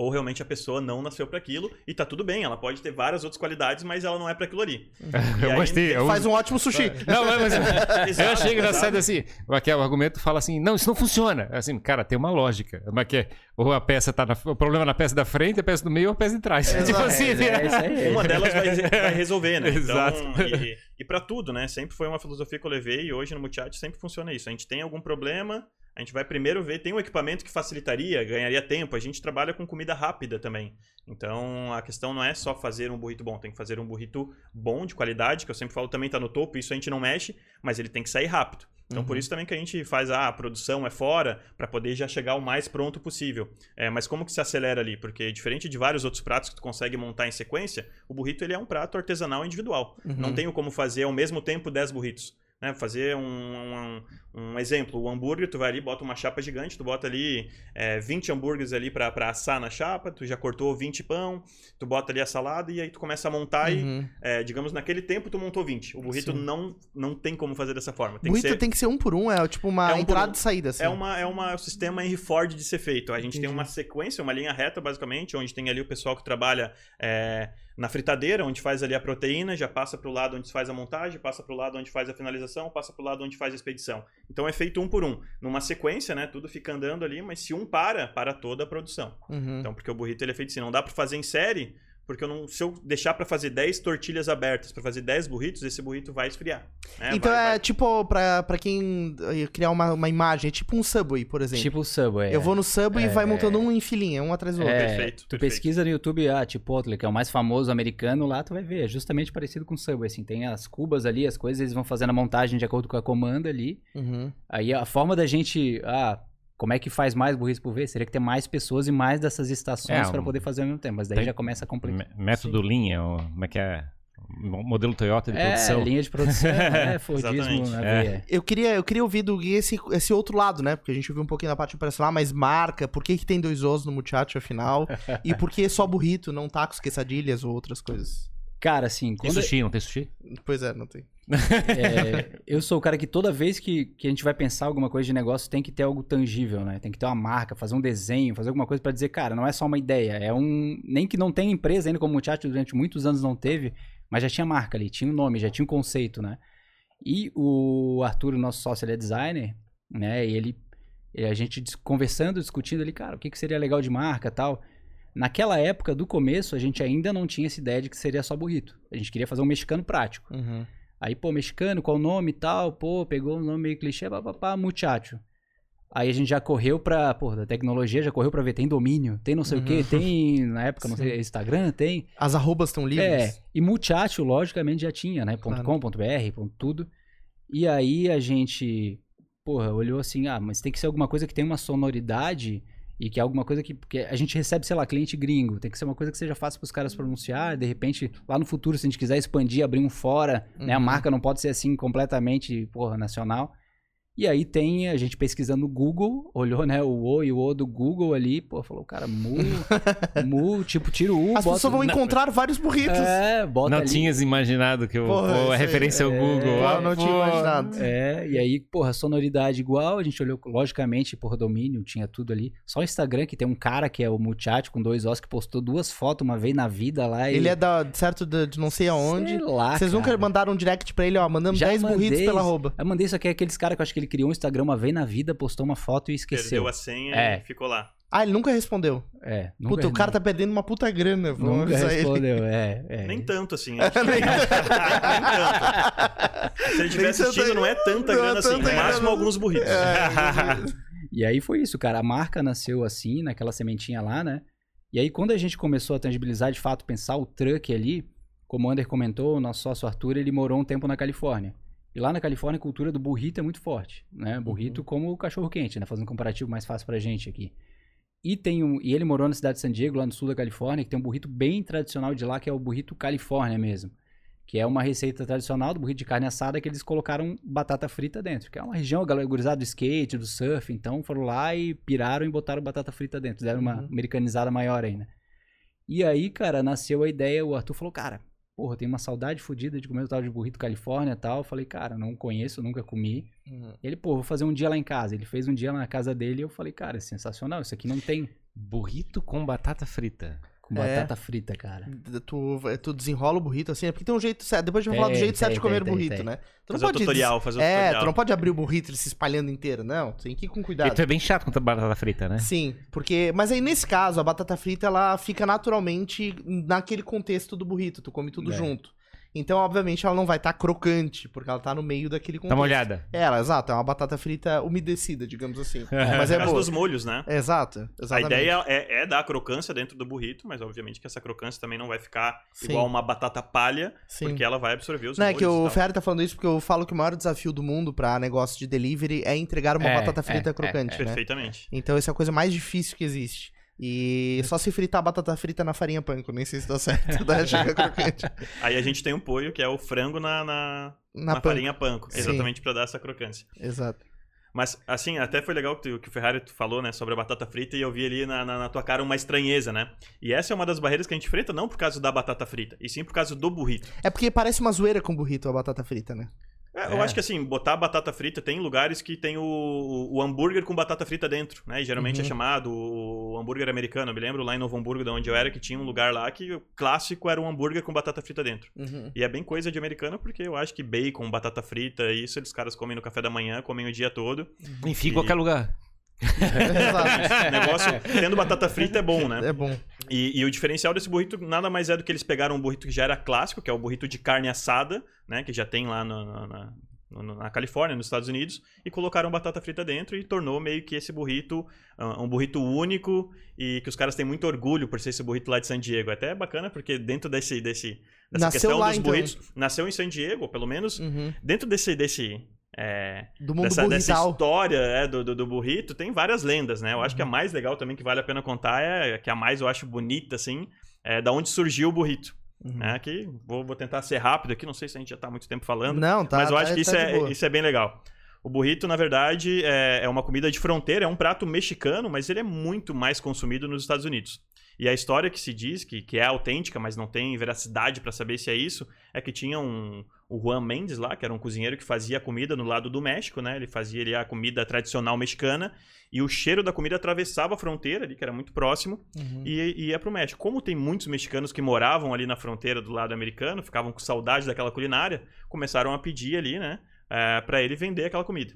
Ou realmente a pessoa não nasceu para aquilo e tá tudo bem, ela pode ter várias outras qualidades, mas ela não é para aquilo ali. Eu aí, gostei. eu Faz um ótimo sushi. Não, mas, mas eu Exato, achei engraçado exato. assim. Aqui, o argumento fala assim: não, isso não funciona. Assim, cara, tem uma lógica. Mas que é, ou a peça tá na, o problema é na peça da frente, a peça do meio ou a peça de trás. tipo assim, É, é isso aí. Uma delas vai, vai resolver, né? Exato. Então, e, e para tudo, né? Sempre foi uma filosofia que eu levei e hoje no Multichat sempre funciona isso. A gente tem algum problema, a gente vai primeiro ver, tem um equipamento que facilitaria, ganharia tempo. A gente trabalha com comida rápida também. Então, a questão não é só fazer um burrito bom, tem que fazer um burrito bom, de qualidade, que eu sempre falo também tá no topo, isso a gente não mexe, mas ele tem que sair rápido. Então, por isso também que a gente faz ah, a produção é fora, para poder já chegar o mais pronto possível. É, mas como que se acelera ali? Porque diferente de vários outros pratos que tu consegue montar em sequência, o burrito ele é um prato artesanal individual. Não tenho como fazer ao mesmo tempo 10 burritos. Né, fazer um, um, um exemplo, o hambúrguer, tu vai ali, bota uma chapa gigante, tu bota ali é, 20 hambúrgueres ali pra, pra assar na chapa, tu já cortou 20 pão, tu bota ali a salada e aí tu começa a montar e, Uhum. é, digamos, naquele tempo tu montou 20. O burrito Sim. não, não tem como fazer dessa forma. Tem Burrito que ser, tem que ser um por um, é tipo uma É um entrada um. e saída, assim. é, uma, é uma, é um sistema Henry Ford de ser feito. A gente tem Entendi. uma sequência, uma linha reta, basicamente, onde tem ali o pessoal que trabalha é, na fritadeira, onde faz ali a proteína, já passa para o lado onde faz a montagem, passa para o lado onde faz a finalização, passa para o lado onde faz a expedição. Então é feito um por um. Numa sequência, né? Tudo fica andando ali, mas se um para, para toda a produção. Uhum. Então, porque o burrito ele é feito assim, não dá para fazer em série, porque eu não, se eu deixar para fazer 10 tortilhas abertas, para fazer 10 burritos, esse burrito vai esfriar. né? então Vai- é vai- tipo, pra, pra quem eh, criar uma, uma imagem, é tipo um Subway, por exemplo. Tipo o Subway. Eu vou no Subway e É, vai montando um em filinha, um atrás do outro. É, Perfeito, tu perfeito. pesquisa no YouTube, ah, Chipotle, que é o mais famoso americano, lá tu vai ver, é justamente parecido com o Subway, assim, tem as cubas ali, as coisas, eles vão fazendo a montagem de acordo com a comanda ali, Uhum. aí a forma da gente, ah, como é que faz mais burritos por vez? Seria que ter mais pessoas e mais dessas estações É, um- poder fazer ao mesmo tempo, mas daí tem- já começa a complicar. Mé- Método linha, ou como é que é? Mo- Modelo Toyota de É, produção. linha de produção, é, Fordismo Exatamente. na É. veia. Eu queria, eu queria ouvir do Gui esse, esse outro lado, né? Porque a gente viu um pouquinho da parte operacional, mas marca, por que, que tem dois ossos no muchacho afinal? e por que só burrito, não tacos, quesadilhas ou outras coisas? Cara, assim, Tem sushi, não tem sushi? Pois é, não tem. É, eu sou o cara que toda vez que, que a gente vai pensar alguma coisa de negócio tem que ter algo tangível, né? Tem que ter uma marca, fazer um desenho, fazer alguma coisa pra dizer, cara, não é só uma ideia, é um. Nem que não tenha empresa ainda como o Muchacho durante muitos anos não teve, mas já tinha marca ali, tinha um nome, já tinha um conceito, né? E o Arthur, nosso sócio, ele é designer, né? E ele. e a gente conversando, discutindo ali, cara, o que, que seria legal de marca e tal. Naquela época, do começo, a gente ainda não tinha essa ideia de que seria só burrito. A gente queria fazer um mexicano prático. Uhum. Aí, pô, mexicano, qual o nome e tal? Pô, pegou um nome meio clichê, papapá, muchacho. Aí a gente já correu pra, pô, da tecnologia, já correu pra ver, tem domínio, tem não sei o quê, tem, na época, não sei, Instagram, tem. As arrobas estão livres? É, e muchacho, logicamente, já tinha, né? Claro. .com, .br, ponto tudo. E aí a gente, porra, olhou assim, ah, mas tem que ser alguma coisa que tenha uma sonoridade e que é alguma coisa que, porque a gente recebe, sei lá, cliente gringo, tem que ser uma coisa que seja fácil para os caras pronunciar, de repente, lá no futuro, se a gente quiser expandir, abrir um fora, né, a Uhum. marca não pode ser assim completamente, porra, nacional. E aí tem a gente pesquisando no Google, olhou, né, o O e o O do Google ali, pô, falou, cara, mu, mu, tipo, tira o U, As bota... pessoas vão encontrar vários burritos. É, bota não ali. tinhas imaginado que o, Porra, a aí, referência ao é, Google. Ah, não tinha pô. imaginado. É, e aí, porra, sonoridade igual, a gente olhou, logicamente, por domínio, tinha tudo ali. Só o Instagram, que tem um cara que é o Muchacho com dois ossos, que postou duas fotos uma vez na vida lá. e- Ele é da, certo de, de não sei aonde. Sei lá, Vocês nunca cara. mandaram um direct pra ele, ó, mandamos Já 10 burritos pela arroba. Eu mandei isso aqui, aqueles caras que eu acho que ele criou um Instagram uma vez na vida, postou uma foto e esqueceu. Perdeu a senha É. e ficou lá. Ah, ele nunca respondeu. É, nunca, Puta, o cara tá perdendo uma puta grana. Vamos nunca avisar ele. respondeu, é, é. Nem tanto assim. acho que- Nem tanto. Se ele estiver Nem tanto assistindo, aí. não é tanta Não é grana assim. tanta No máximo alguns burritos. É, E aí foi isso, cara. A marca nasceu assim, naquela sementinha lá, né? E aí, quando a gente começou a tangibilizar, de fato, pensar o truck ali, como o Ander comentou, o nosso sócio Arthur, ele morou um tempo na Califórnia. E lá na Califórnia, a cultura do burrito é muito forte, né? Burrito como o cachorro-quente, né? Fazendo um comparativo mais fácil pra gente aqui. E, tem um, e ele morou na cidade de San Diego, lá no sul da Califórnia, que tem um burrito bem tradicional de lá, que é o burrito Califórnia mesmo. que é uma receita tradicional do burrito de carne assada que eles colocaram batata frita dentro, que é uma região gurizada do skate, do surf, então foram lá e piraram e botaram batata frita dentro, deram uma Uhum. americanizada maior ainda. E aí, cara, nasceu a ideia, o Arthur falou, cara, porra, tem uma saudade fodida de comer o tal de burrito Califórnia e tal. Eu falei, cara, não conheço, nunca comi. Uhum. Ele, pô, vou fazer um dia lá em casa. Ele fez um dia lá na casa dele e eu falei, cara, é sensacional, isso aqui não tem Burrito com batata frita. Com É. batata frita, cara. Tu, tu desenrola o burrito assim, é porque tem um jeito certo. Depois a gente vai falar do Tem, jeito certo tem, de comer tem, burrito, tem. né? Tu Fazer o tutorial, fazer o É, tutorial. tu não pode abrir o burrito ele se espalhando inteiro, não. Tem que ir com E cuidado. tu é bem chato com a batata frita, né? Sim, porque. Mas aí nesse caso, a batata frita ela fica naturalmente naquele contexto do burrito, tu come tudo É. junto. Então, obviamente, ela não vai estar crocante, porque ela tá no meio daquele contexto. Tá molhada. É, ela, exato, é uma batata frita umedecida, digamos assim. mas É é por causa boa. dos molhos, né? Exato, A exatamente. ideia é, é dar crocância dentro do burrito, mas obviamente que essa crocância também não vai ficar Sim. igual uma batata palha, Sim. porque ela vai absorver os Não, é molhos que e o tal. Ferry tá falando isso porque eu falo que o maior desafio do mundo pra negócio de delivery é entregar uma É, batata frita é, crocante, né? Perfeitamente. Então essa é a coisa mais difícil que existe. E só se fritar a batata frita na farinha panko, nem sei se dá certo, daí chega crocante. Aí a gente tem um polho que é o frango na, na, Na, na panko. farinha panko, Sim. exatamente pra dar essa crocância. Exato. Mas, assim, até foi legal que, tu- que o Ferrari tu falou, né, sobre a batata frita e eu vi ali na, na, na tua cara uma estranheza, né? E essa é uma das barreiras que a gente enfrenta, não por causa da batata frita, e sim por causa do burrito. É porque parece uma zoeira com burrito a batata frita, né? É, Eu É. acho que, assim, botar batata frita, tem lugares que tem o, o, hambúrguer com batata frita dentro, né? E geralmente Uhum. é chamado o hambúrguer americano. Eu me lembro lá em Novo Hamburgo, de onde eu era, que tinha um lugar lá que o clássico era um hambúrguer com batata frita dentro. Uhum. E é bem coisa de americano, porque eu acho que bacon, batata frita, isso eles caras comem no café da manhã, comem o dia todo. Enfim, em E- qualquer lugar. Exato. O negócio, tendo batata frita é bom, né? É bom. E, e o diferencial desse burrito nada mais é do que eles pegaram um burrito que já era clássico, que é o burrito de carne assada, né? Que já tem lá no- no- na, no- na Califórnia, nos Estados Unidos, e colocaram batata frita dentro e tornou meio que esse burrito ah, um burrito único e que os caras têm muito orgulho por ser esse burrito lá de San Diego. Até é bacana porque dentro desse, desse, dessa Nasceu questão lá, dos então. burritos, nasceu em San Diego, pelo menos Uhum. dentro desse, desse é, Do mundo dessa, dessa história é, do, do, do burrito, tem várias lendas, né? Eu acho que a Uhum. mais legal também, que vale a pena contar, é que a mais eu acho bonita, assim, é da onde surgiu o burrito. Uhum. Né? Que vou, vou tentar ser rápido aqui, não sei se a gente já tá há muito tempo falando, Não, tá. mas eu tá- acho que isso, tá boa. é, isso é bem legal. O burrito, na verdade, é, é uma comida de fronteira, é um prato mexicano, mas ele é muito mais consumido nos Estados Unidos. E a história que se diz, que, que é autêntica, mas não tem veracidade para saber se é isso, é que tinha um, o Juan Mendes lá, que era um cozinheiro que fazia a comida no lado do México, né? Ele fazia ali a comida tradicional mexicana, e o cheiro da comida atravessava a fronteira ali, que era muito próximo, Uhum. e, e ia pro México. Como tem muitos mexicanos que moravam ali na fronteira do lado americano, ficavam com saudade daquela culinária, começaram a pedir ali, né, é, para ele vender aquela comida.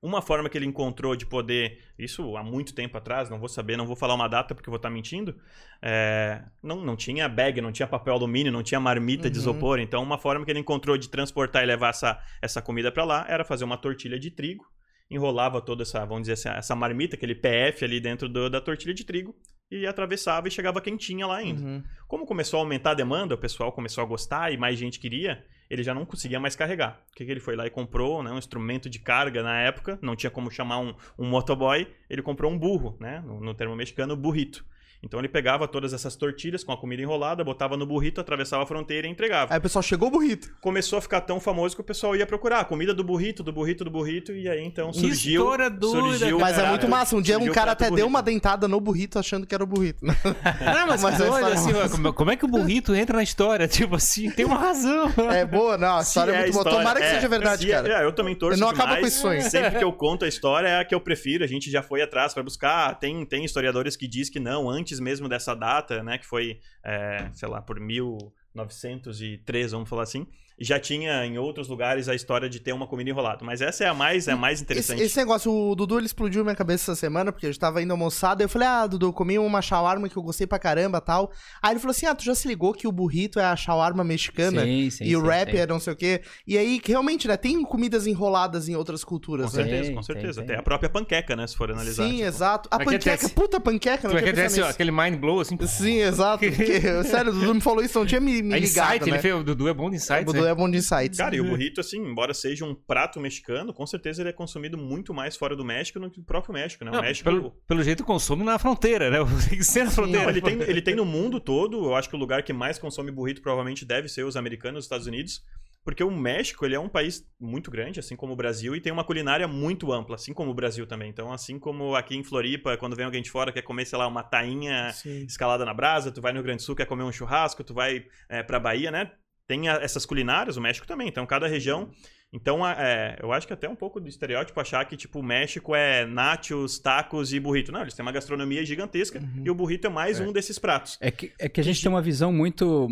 Uma forma que ele encontrou de poder, isso há muito tempo atrás, não vou saber, não vou falar uma data porque eu vou estar mentindo, é, não, não tinha bag, não tinha papel alumínio, não tinha marmita de Uhum. isopor, então uma forma que ele encontrou de transportar e levar essa, essa comida para lá era fazer uma tortilha de trigo, enrolava toda essa, vamos dizer assim, essa marmita, aquele PF ali dentro do- da tortilha de trigo, e atravessava e chegava quentinha lá ainda. Uhum. Como começou a aumentar a demanda, o pessoal começou a gostar e mais gente queria, ele já não conseguia mais carregar. O que, que ele foi lá e comprou? Né, um instrumento de carga na época, não tinha como chamar um, um motoboy, ele comprou um burro, né, no, no termo mexicano, burrito. Então ele pegava todas essas tortilhas com a comida enrolada, botava no burrito, atravessava a fronteira e entregava. Aí o pessoal chegou o burrito. Começou a ficar tão famoso que o pessoal ia procurar a comida do burrito, do burrito, do burrito, e aí então surgiu. história doida, surgiu Mas é muito massa. Um dia um cara até deu uma dentada no burrito achando que era o burrito. Não, mas, Mas olha, é assim, como, como é que o burrito entra na história? Tipo assim, tem uma razão. É boa, não. A Se história é a muito boa. história- Tomara que é, seja verdade, é- cara. é, eu também torço Eu não acabo demais. com esses sonhos. Sempre que eu conto a história é a que eu prefiro. A gente já foi atrás pra buscar. Tem, tem historiadores que diz que não, antes mesmo dessa data, né? Que foi, é, sei lá, por 1903, vamos falar assim. Já tinha em outros lugares a história de ter uma comida enrolada. Mas essa é a mais, é a mais Esse, interessante. esse negócio, o Dudu ele explodiu minha cabeça essa semana, porque eu estava indo almoçar, daí eu falei, ah, Dudu, eu comi uma shawarma que eu gostei pra caramba tal. Aí ele falou assim, ah, tu já se ligou que o burrito é a shawarma mexicana? Sim, sim, e o sim, rap sim. é não sei o quê. E aí, que realmente, né, tem comidas enroladas em outras Com culturas, né? certeza, Tem, com certeza. tem, tem. Até a própria panqueca, né? Se for analisar. Sim, tipo. exato. A panqueca, puta panqueca, é ó, nisso. aquele mind blow, assim. Sim, exato. Porque, sério, o Dudu me falou isso, não tinha me, me A ligado, Insight, né? ele fez, o Dudu é bom de Insight. Dudu é bom de insights. Cara, e o burrito, assim, embora seja um prato mexicano, com certeza ele é consumido muito mais fora do México do que o próprio México, né? O Não, México. pelo, pelo jeito consome na fronteira, né? Tem que ser na fronteira. Não, ele tem, ele tem no mundo todo, eu acho que o lugar que mais consome burrito provavelmente deve ser os americanos, os Estados Unidos, porque o México, ele é um país muito grande, assim como o Brasil, e tem uma culinária muito ampla, assim como o Brasil também. Então, assim como aqui em Floripa, quando vem alguém de fora quer comer, sei lá, uma tainha Sim. escalada na brasa, tu vai no Rio Grande do Sul quer comer um churrasco, tu vai é, pra Bahia, né? Tem a- essas culinárias, o México também. Então, cada região. Então, é, eu acho que até um pouco do estereótipo achar que, tipo, o México é nachos, tacos e burrito. Não, eles têm uma gastronomia gigantesca Uhum. e o burrito é mais É. um desses pratos. É que, é que a gente tem uma visão muito.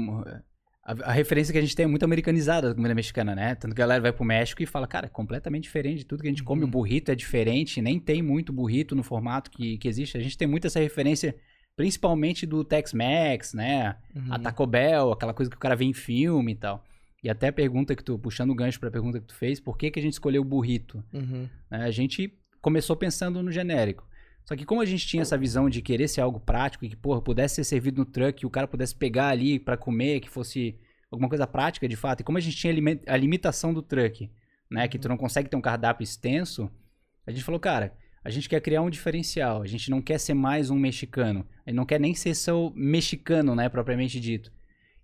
A, a referência que a gente tem é muito americanizada da comida mexicana, né? Tanto que a galera vai pro México e fala, cara, é completamente diferente de tudo que a gente come. Uhum. O burrito é diferente, nem tem muito burrito no formato que, que existe. A gente tem muito essa referência, principalmente do Tex-Mex, né? Uhum. A Taco Bell, aquela coisa que o cara vê em filme e tal. E até a pergunta que tu, puxando o gancho pra pergunta que tu fez, por que, que a gente escolheu o burrito? Uhum. né? A gente começou pensando no genérico. Só que como a gente tinha essa visão de querer ser algo prático e que, porra, pudesse ser servido no truck, que o cara pudesse pegar ali pra comer, que fosse alguma coisa prática de fato, e como a gente tinha a limitação do truck, né, que tu não consegue ter um cardápio extenso, a gente falou, cara, a gente quer criar um diferencial, a gente não quer ser mais um mexicano, a gente não quer nem ser só mexicano, né, propriamente dito.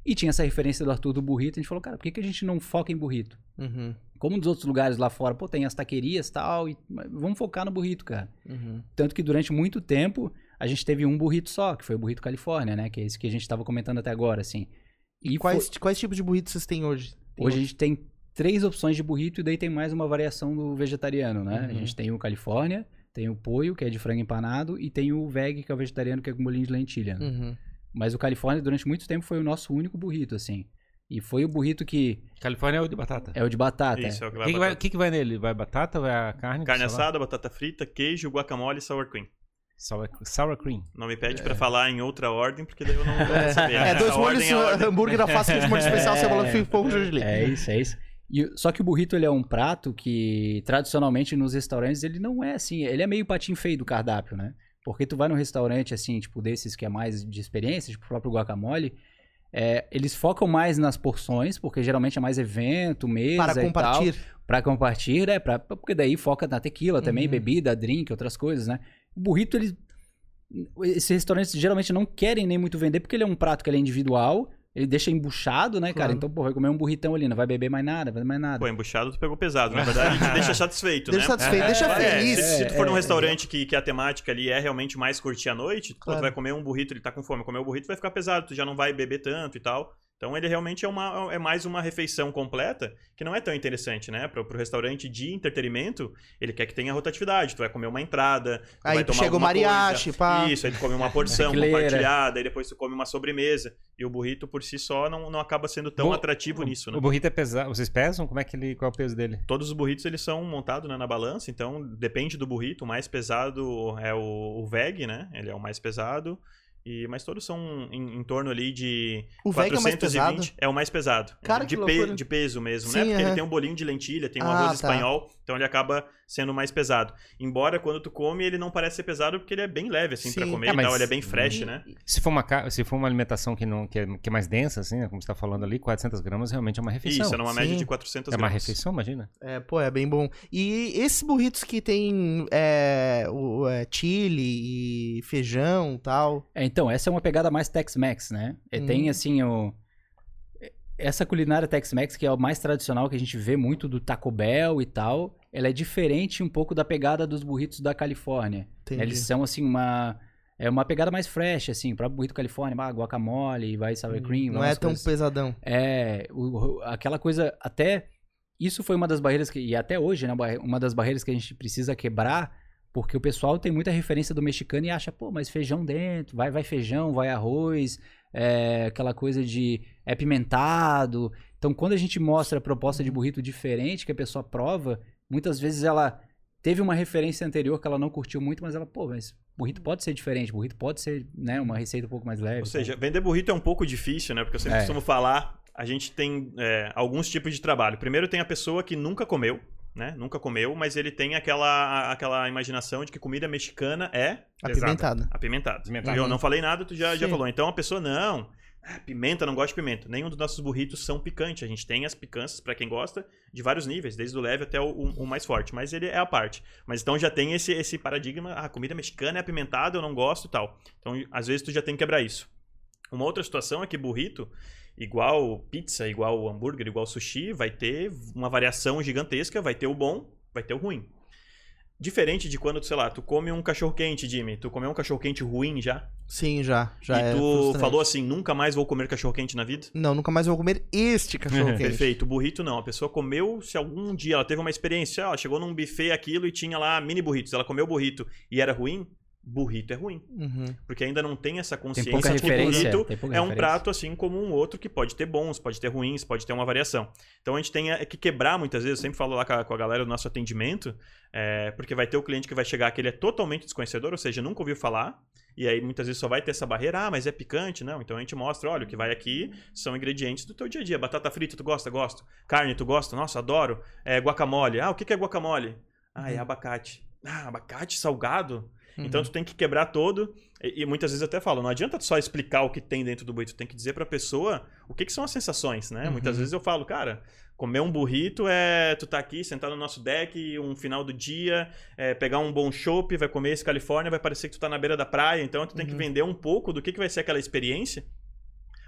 E tinha essa referência do Arthur do burrito, a gente falou, cara, por que, que a gente não foca em burrito? Uhum. Como nos outros lugares lá fora, pô, tem as taquerias e tal, e vamos focar no burrito, cara. Uhum. Tanto que durante muito tempo a gente teve um burrito só, que foi o burrito Califórnia, né? Que é esse que a gente tava comentando até agora, assim. E Quais, fo- quais tipos de burritos vocês têm hoje? Tem hoje a gente tem três opções de burrito e daí tem mais uma variação do vegetariano, né? A Uhum. gente tem o Califórnia, tem o poio, que é de frango empanado, e tem o veg, que é o vegetariano, que é com bolinho de lentilha. né? Uhum. Mas o Califórnia, durante muito tempo, foi o nosso único burrito, assim. E foi o burrito que Califórnia é o de batata. é o de batata. Isso, é o que vai que, que, vai, que, que vai nele? Vai batata vai a carne? Carne assada, batata frita, queijo, guacamole e sour cream. Sour, sour cream. Não me pede pra falar em outra ordem, porque daí eu não vou saber. É, dois molhos, é hambúrguer, alface, queijo, molho especial, cebola, fio, pouco gergelim. É isso, é isso. E, só que o burrito ele é um prato que tradicionalmente nos restaurantes ele não é assim, ele é meio patinho feio do cardápio, né? Porque tu vai num restaurante assim, tipo desses que é mais de experiência, tipo o próprio guacamole, é, eles focam mais nas porções, porque geralmente é mais evento, mesa Para compartilhar. Pra compartilhar, né? Pra, porque daí foca na tequila também, Uhum. bebida, drink, outras coisas, né? O burrito, eles. Esses restaurantes geralmente não querem nem muito vender, porque ele é um prato que ele é individual, ele deixa embuchado, né, cara? Claro. Então, pô, vai comer um burritão ali, não vai beber mais nada, vai mais nada. Pô, embuchado tu pegou pesado. Na verdade, ele te deixa satisfeito, Deixa né? satisfeito, deixa É, feliz. se, se tu for num É, é, restaurante que, que a temática ali é realmente mais curtir a noite, pô, Claro. tu vai comer um burrito, ele tá com fome, comer o burrito vai ficar pesado, tu já não vai beber tanto e tal. Então ele realmente é, uma, é mais uma refeição completa, que não é tão interessante, né? Pro, pro restaurante de entretenimento, ele quer que tenha rotatividade. Tu vai comer uma entrada, tu Aí vai tu tomar chega o mariachi, coisa. pá. Isso, aí tu come uma porção compartilhada, aí depois tu come uma sobremesa. E o burrito por si só não, não acaba sendo tão Bu- atrativo nisso, né? O burrito é pesado. Vocês pesam? Como é que ele. Qual é o peso dele? Todos os burritos eles são montados né, na balança, então depende do burrito. O mais pesado é o, o veg, né? Ele é o mais pesado. E, mas todos são em, em torno ali de O veg é o mais pesado? é o mais pesado. Cara, de, que pe- de peso mesmo, Sim, né? Porque ele tem um bolinho de lentilha, tem um Ah, arroz tá. espanhol, então ele acaba sendo mais pesado. Embora quando tu come, ele não parece ser pesado porque ele é bem leve, assim, pra Sim. comer É, e tal. Ele é bem fresh, né? Se for uma, se for uma alimentação que, não, que, é, que é mais densa, assim, né, como você tá falando ali, 400 gramas realmente é uma refeição. Isso, é numa média Sim. de 400 É uma gramas. refeição, imagina. É, pô, é bem bom. E esses burritos que tem é, o, é, chile e feijão e tal. É, então, essa é uma pegada mais Tex-Mex, né? É, Hum. Tem, assim, o... Essa culinária Tex-Mex, que é o mais tradicional, que a gente vê muito do Taco Bell e tal, ela é diferente um pouco da pegada dos burritos da Califórnia. Entendi. Eles são, assim, uma... É uma pegada mais fresh, assim, o próprio burrito Califórnia, ah, guacamole, vai sour cream, Não é tão coisas- pesadão. É, o- aquela coisa, até isso foi uma das barreiras que, e até hoje, né, uma das barreiras que a gente precisa quebrar, porque o pessoal tem muita referência do mexicano e acha, pô, mas feijão dentro, vai, vai feijão, vai arroz, é, aquela coisa de é pimentado. Então, quando a gente mostra a proposta de burrito diferente que a pessoa prova, muitas vezes ela teve uma referência anterior que ela não curtiu muito, mas ela, pô, mas burrito pode ser diferente, burrito pode ser, né, uma receita um pouco mais leve. Ou seja, vender burrito é um pouco difícil, né? Porque eu sempre É. costumo falar, a gente tem é, alguns tipos de trabalho. Primeiro tem a pessoa que nunca comeu, né? Nunca comeu, mas ele tem aquela, aquela imaginação de que comida mexicana é Apimentada. apimentada. Apimentada. Eu não falei nada, tu já, já falou. Então a pessoa, não, Ah, pimenta, não gosto de pimenta. Nenhum dos nossos burritos são picantes. A gente tem as picâncias, para quem gosta, de vários níveis, desde o leve até o, o, o, mais forte. Mas ele é a parte. Mas então já tem esse, esse paradigma, ah, comida mexicana é apimentada, eu não gosto e tal. Então, às vezes, tu já tem que quebrar isso. Uma outra situação é que burrito, igual pizza, igual hambúrguer, igual sushi, vai ter uma variação gigantesca, vai ter o bom, vai ter o ruim. Diferente de quando, sei lá, tu come um cachorro quente, Jimmy. Tu comeu um cachorro quente ruim já? Sim, já. já e é tu falou assim, nunca mais vou comer cachorro quente na vida? Não, nunca mais vou comer este cachorro quente. Perfeito. O burrito não. A pessoa comeu, se algum dia ela teve uma experiência, ela chegou num buffet aquilo e tinha lá mini burritos. Ela comeu burrito e era ruim, burrito é ruim. Uhum. Porque ainda não tem essa consciência pouca de que burrito tem é um referência. prato assim como um outro que pode ter bons, pode ter ruins, pode ter uma variação. Então a gente tem é que quebrar muitas vezes, eu sempre falo lá com a, com a galera do nosso atendimento, é, porque vai ter o cliente que vai chegar que ele é totalmente desconhecedor, ou seja, nunca ouviu falar, e aí muitas vezes só vai ter essa barreira, ah, mas é picante, não. Então a gente mostra, olha, o que vai aqui são ingredientes do teu dia a dia. Batata frita, tu gosta? Gosto. Carne, tu gosta? Nossa, adoro. É, guacamole. Ah, o que que é guacamole? Ah, é Uhum. abacate. Ah, abacate salgado? Uhum. Então tu tem que quebrar todo. E, e muitas vezes eu até falo, não adianta só explicar o que tem dentro do burrito, tu tem que dizer pra pessoa o que, que são as sensações, né? Uhum. Muitas vezes eu falo, cara, comer um burrito é tu tá aqui sentado no nosso deck, um final do dia, é, pegar um bom chopp, vai comer esse Califórnia, vai parecer que tu tá na beira da praia, então tu tem que Uhum. vender um pouco do que, que vai ser aquela experiência.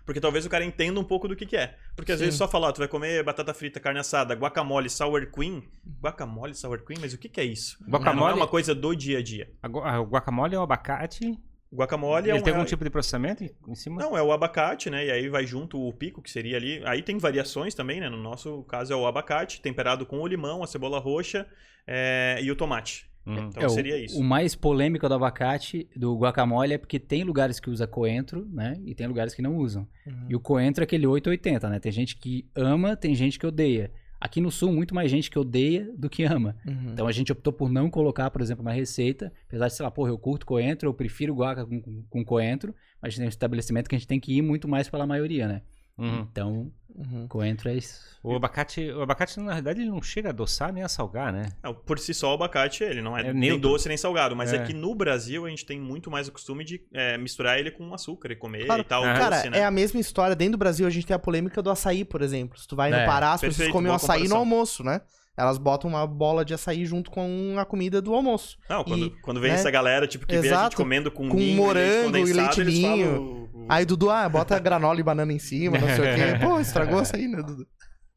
Porque talvez o cara entenda um pouco do que, que é. Porque às Sim. vezes só falar, tu vai comer batata frita, carne assada, guacamole, sour cream. Guacamole, sour cream, mas o que, que é isso? Não é Guacamole- uma coisa do dia a dia. O guacamole é o abacate. Guacamole é Ele um, tem algum é- tipo de processamento em cima? Não, é o abacate, né? E aí vai junto o pico, que seria ali. Aí tem variações também, né? No nosso caso é o abacate, temperado com o limão, a cebola roxa é, e o tomate. Uhum. Então É, o- seria isso. O mais polêmico do abacate, do guacamole, é porque tem lugares que usa coentro, né? E tem lugares que não usam. Uhum. E o coentro é aquele 880, né? Tem gente que ama, tem gente que odeia. Aqui no sul, muito mais gente que odeia do que ama. Uhum. Então a gente optou por não colocar, por exemplo, uma receita. Apesar de, sei lá, porra, eu curto coentro, eu prefiro guaca com, com, com coentro. Mas tem um estabelecimento que a gente tem que ir muito mais pela maioria, né? Uhum. Então, Uhum. coentro é isso. O abacate, o abacate, na verdade, ele não chega a adoçar nem a salgar, né? Não, por si só, o abacate, ele não é, É nem doce nem salgado. Mas é. É. que no Brasil a gente tem muito mais o costume de é, misturar ele com açúcar e comer Claro. e tal. Ah. Cara, doce, né? é a mesma história. Dentro do Brasil, a gente tem a polêmica do açaí, por exemplo. Se tu vai no É, Pará, as pessoas comem um boa açaí no comparação. almoço, né? Elas botam uma bola de açaí junto com a comida do almoço. Não, quando, E, quando vem né? essa galera, tipo, que vê a gente Exato. comendo com, Com ninho, morango e leite ninho. falam Aí, Dudu, ah, bota granola e banana em cima, não sei o quê. Pô, estragou açaí, né, Dudu?